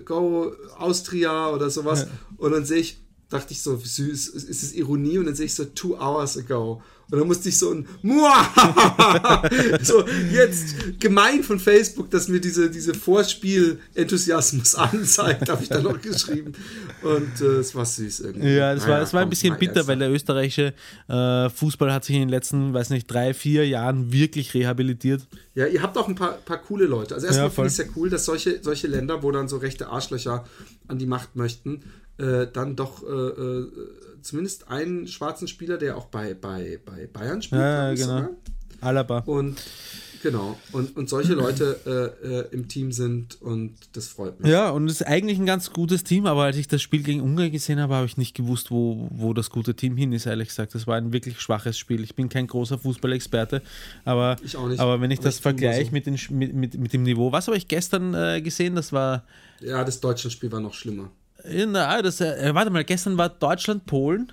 go Austria oder sowas. Ja. Und dann sehe ich, dachte ich so, süß, ist es Ironie? Und dann sehe ich so, two hours ago. Und dann musste ich so ein Muah! so jetzt gemein von Facebook, dass mir diese, diese Vorspiel-Enthusiasmus anzeigt, habe ich dann noch geschrieben. Und äh, es war süß irgendwie. Ja, das war, das war ein bisschen bitter, weil der österreichische äh, Fußball hat sich in den letzten, weiß nicht, drei, vier Jahren wirklich rehabilitiert. Ja, ihr habt auch ein paar, paar coole Leute. Also erstmal Ja, finde ich es ja cool, dass solche, solche Länder, wo dann so rechte Arschlöcher an die Macht möchten, äh, dann doch äh, äh, zumindest einen schwarzen Spieler, der auch bei, bei, bei Bayern spielt, Ja, ich genau. Alaba. Und genau, und, und solche Leute äh, äh, im Team sind und das freut mich. Ja, und es ist eigentlich ein ganz gutes Team, aber als ich das Spiel gegen Ungarn gesehen habe, habe ich nicht gewusst, wo, wo das gute Team hin ist, ehrlich gesagt. Das war ein wirklich schwaches Spiel. Ich bin kein großer Fußballexperte, aber, aber wenn ich das vergleiche so. mit, den, mit, mit, mit dem Niveau, was habe ich gestern äh, gesehen? Das war, Ja, das Deutschlandspiel war noch schlimmer. Na, das, äh, warte mal, gestern war Deutschland-Polen.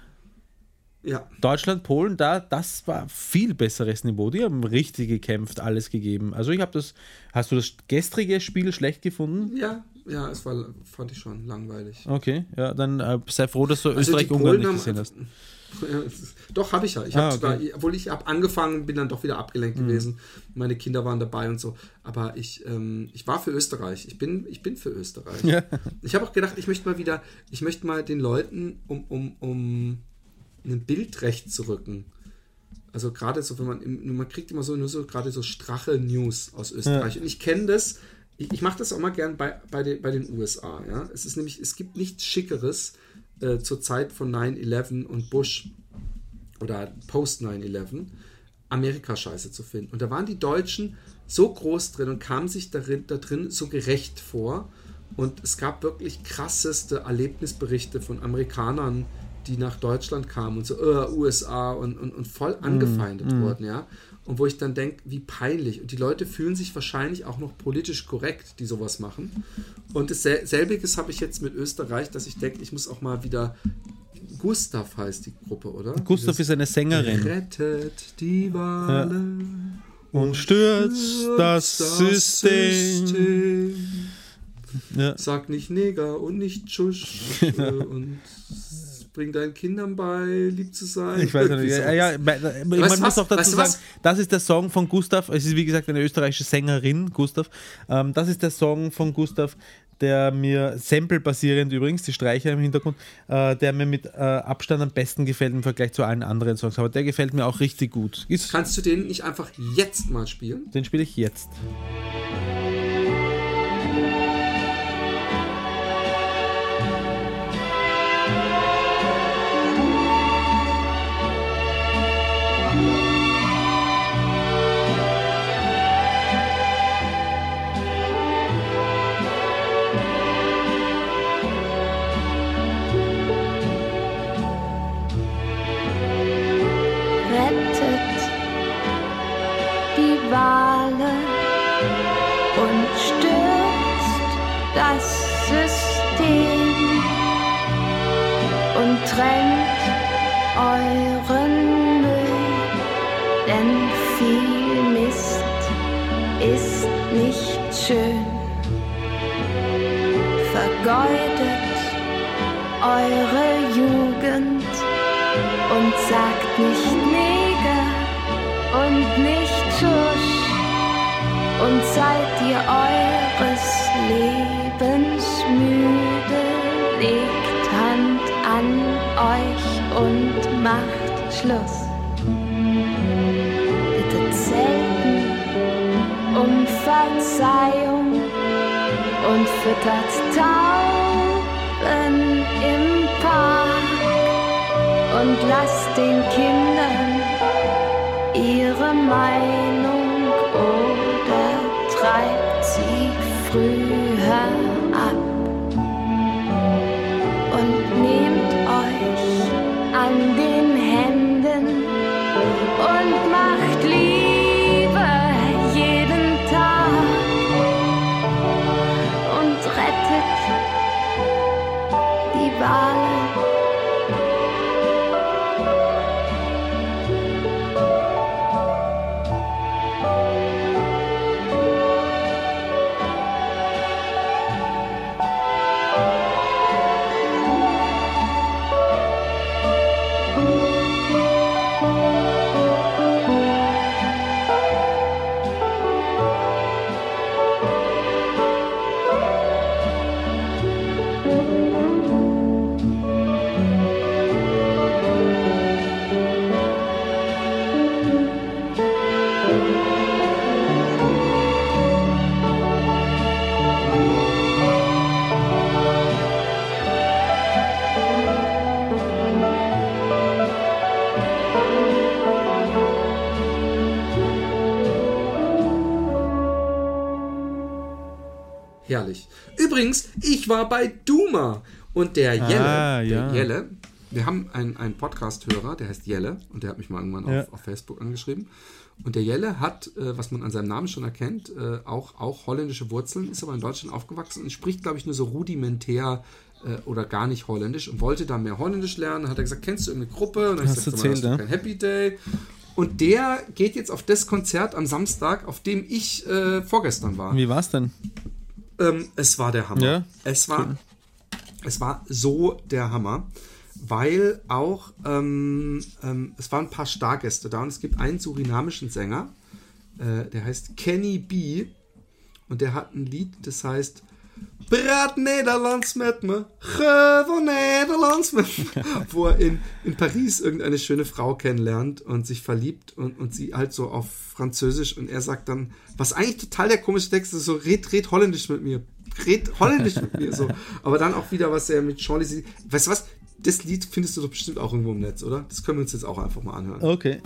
Ja, Deutschland, Polen, da, das war viel besseres Niveau. Die haben richtig gekämpft, alles gegeben. Also ich habe das, hast du das gestrige Spiel schlecht gefunden? ja, ja, es war, fand ich schon langweilig. Okay, ja, dann äh, sei froh, dass du Also Österreich-Ungarn nicht gesehen hast. Ja, Doch, habe ich ja. Ich Ah, okay. Mhm. sogar, obwohl ich habe angefangen, bin dann doch wieder abgelenkt gewesen. Meine Kinder waren dabei und so. Aber ich, ähm, ich war für Österreich. Ich bin, ich bin für Österreich. Ja. Ich habe auch gedacht, ich möchte mal wieder, ich möchte mal den Leuten um, um, um ein Bild recht zu rücken. Also gerade so, wenn man, man kriegt immer so nur so gerade so strache News aus Österreich. Und ich kenne das, ich, ich mache das auch mal gern bei, bei, den, bei den USA. Ja? Es ist nämlich, es gibt nichts Schickeres äh, zur Zeit von 9-11 und Bush oder post 9-11 Amerika scheiße zu finden. Und da waren die Deutschen so groß drin und kamen sich darin, da drin so gerecht vor. Und es gab wirklich krasseste Erlebnisberichte von Amerikanern, die nach Deutschland kamen und so, uh, USA und, und, und voll angefeindet mm, wurden, ja. Und wo ich dann denke, wie peinlich. Und die Leute fühlen sich wahrscheinlich auch noch politisch korrekt, die sowas machen. Und dasselbiges habe ich jetzt mit Österreich, dass ich denke, ich muss auch mal wieder. Gustav heißt die Gruppe, oder? Gustav Dieses ist eine Sängerin. Rettet die Wale. Ja. Und stürzt das, das System. System. Ja. Sag nicht Neger und nicht Tschusch. und bring deinen Kindern bei, lieb zu sein. Ich weiß nicht. Ja, ja, man was, muss auch dazu sagen, das ist der Song von Gustav. Es ist wie gesagt eine österreichische Sängerin, Gustav. Ähm, das ist der Song von Gustav, der mir Sample-basierend übrigens, die Streicher im Hintergrund, äh, der mir mit äh, Abstand am besten gefällt im Vergleich zu allen anderen Songs. Aber der gefällt mir auch richtig gut. Ist Kannst du den nicht einfach jetzt mal spielen? Den spiele ich jetzt. War bei Duma. Und der Jelle, ah, ja. der Jelle, wir haben einen, einen Podcast-Hörer, der heißt Jelle und der hat mich mal irgendwann ja. auf, auf, Facebook angeschrieben. Und der Jelle hat, äh, was man an seinem Namen schon erkennt, äh, auch, auch holländische Wurzeln, ist aber in Deutschland aufgewachsen und spricht, glaube ich, nur so rudimentär äh, oder gar nicht holländisch und wollte da mehr holländisch lernen. Hat er gesagt, kennst du irgendeine Gruppe? Und dann hast, gesagt, erzählt, hast du kein Happy Day. Und der geht jetzt auf das Konzert am Samstag, auf dem ich äh, vorgestern war. Wie war es denn? Ähm, es war der Hammer. Ja? Es war, cool. es war so der Hammer, weil auch ähm, ähm, es waren ein paar Stargäste da und es gibt einen surinamischen Sänger, äh, der heißt Kenny B. Und der hat ein Lied, das heißt Praat Nederlands met me, gewoon Nederlands met me. Wo er in, in Paris irgendeine schöne Frau kennenlernt und sich verliebt und, und sie halt so auf Französisch und er sagt dann, was eigentlich total der komische Text ist, so red, red Holländisch mit mir, red Holländisch mit mir, so. Aber dann auch wieder, was er mit Sean Lizzie, weißt du was, das Lied findest du doch bestimmt auch irgendwo im Netz, oder? Das können wir uns jetzt auch einfach mal anhören. Okay.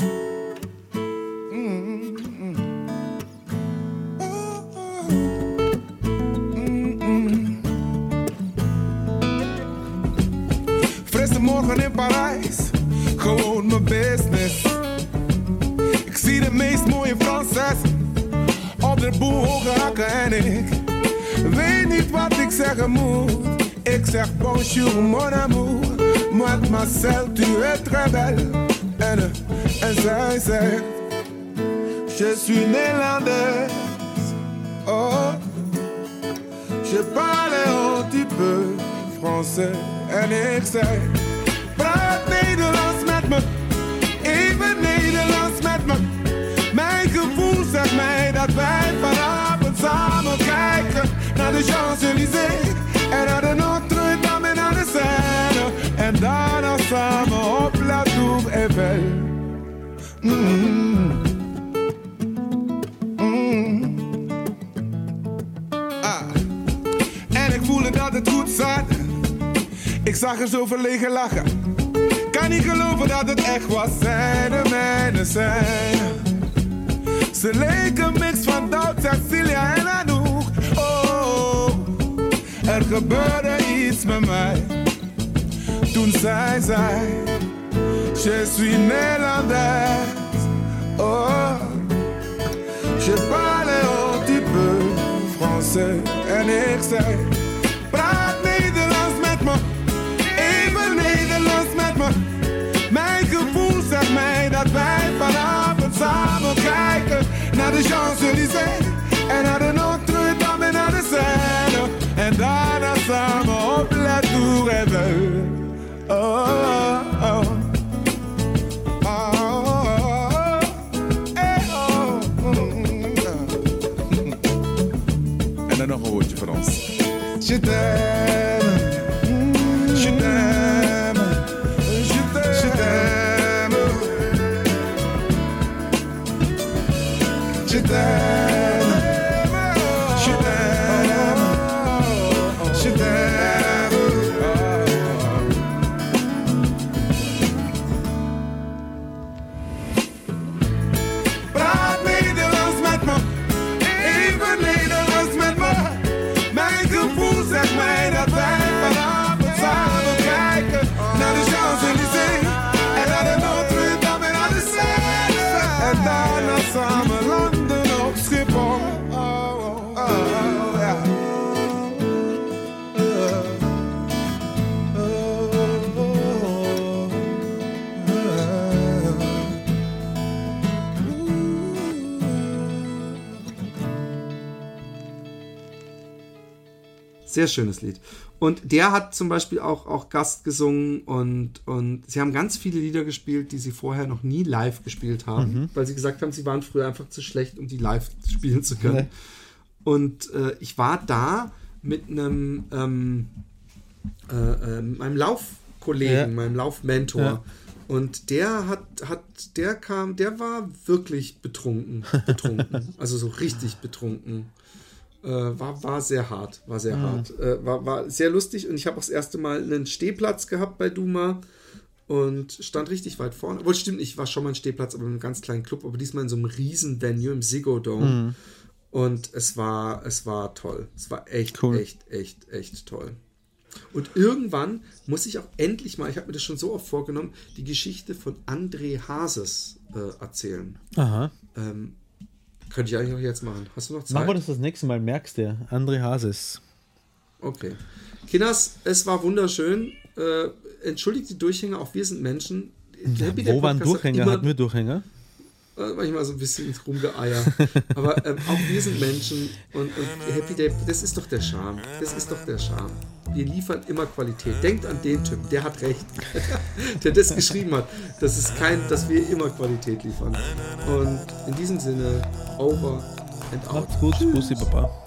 Ik zie de en ik ik zeg mon amour, tu es très belle. En, en zij zegt, je suis néerlandaise. Oh, je parle un petit peu français. En ik met me, even Nederlands met me. Mijn gevoel zegt mij dat wij vanavond samen kijken naar de Champs-Élysées en naar de Notre-Dame en naar de Seine. En daarna samen op La Tour Eiffel. Mm. Mm. Ah. En ik voelde dat het goed zat. Ik zag er zo verlegen lachen. Kan niet geloven dat het echt was. Zij de mijne zijn. Ze leken mix van Doubt, Cecilia en Anouk. Oh, er gebeurde iets met mij. Toen zij zei, je suis Nederlandaise. Oh, je parle un petit peu français. En ik zei, samen kijken naar de Champs-Élysées en naar de Notre-Dame en naar de Seine. En daarna samen op La Tour Eiffel. Oh, oh, oh. Oh, oh, oh. En dan nog een woordje van ons. Je je Sehr schönes Lied. Und der hat zum Beispiel auch, auch Gast gesungen und, und sie haben ganz viele Lieder gespielt, die sie vorher noch nie live gespielt haben, weil sie gesagt haben, sie waren früher einfach zu schlecht, um die live spielen zu können. Nee. Und äh, ich war da mit einem ähm, äh, äh, meinem Laufkollegen, Ja. meinem Laufmentor. Ja. Und der hat, hat, der kam, der war wirklich betrunken, betrunken, also so richtig betrunken. Äh, war, war sehr hart, war sehr hart. Äh, war, war sehr lustig und ich habe auch das erste Mal einen Stehplatz gehabt bei Duma und stand richtig weit vorne. Obwohl, stimmt nicht, ich war schon mal ein Stehplatz, aber in einem ganz kleinen Club, aber diesmal in so einem riesen Venue im Ziggo Dome. Und es war, es war toll. Es war echt, Cool. echt, echt, echt toll. Und irgendwann muss ich auch endlich mal, ich habe mir das schon so oft vorgenommen, die Geschichte von André Hases äh, erzählen. Aha. Ähm, könnte ich eigentlich auch jetzt machen. Hast du noch Zeit? Machen wir das das nächste Mal, merkst du. André Hases. Okay. Kinders, es war wunderschön. Äh, entschuldigt die Durchhänge, auch wir sind Menschen. Day Wo waren Durchhänger? Hatten wir Durchhänger? Äh, manchmal so ein bisschen rumgeeier. Aber ähm, auch wir sind Menschen und, und Happy Day, das ist doch der Charme. Das ist doch der Charme. Wir liefern immer Qualität. Denkt an den Typ, der hat recht. der das geschrieben hat. Das ist kein, dass wir immer Qualität liefern. Und in diesem Sinne, over and out. Macht's gut. Bussi, Baba.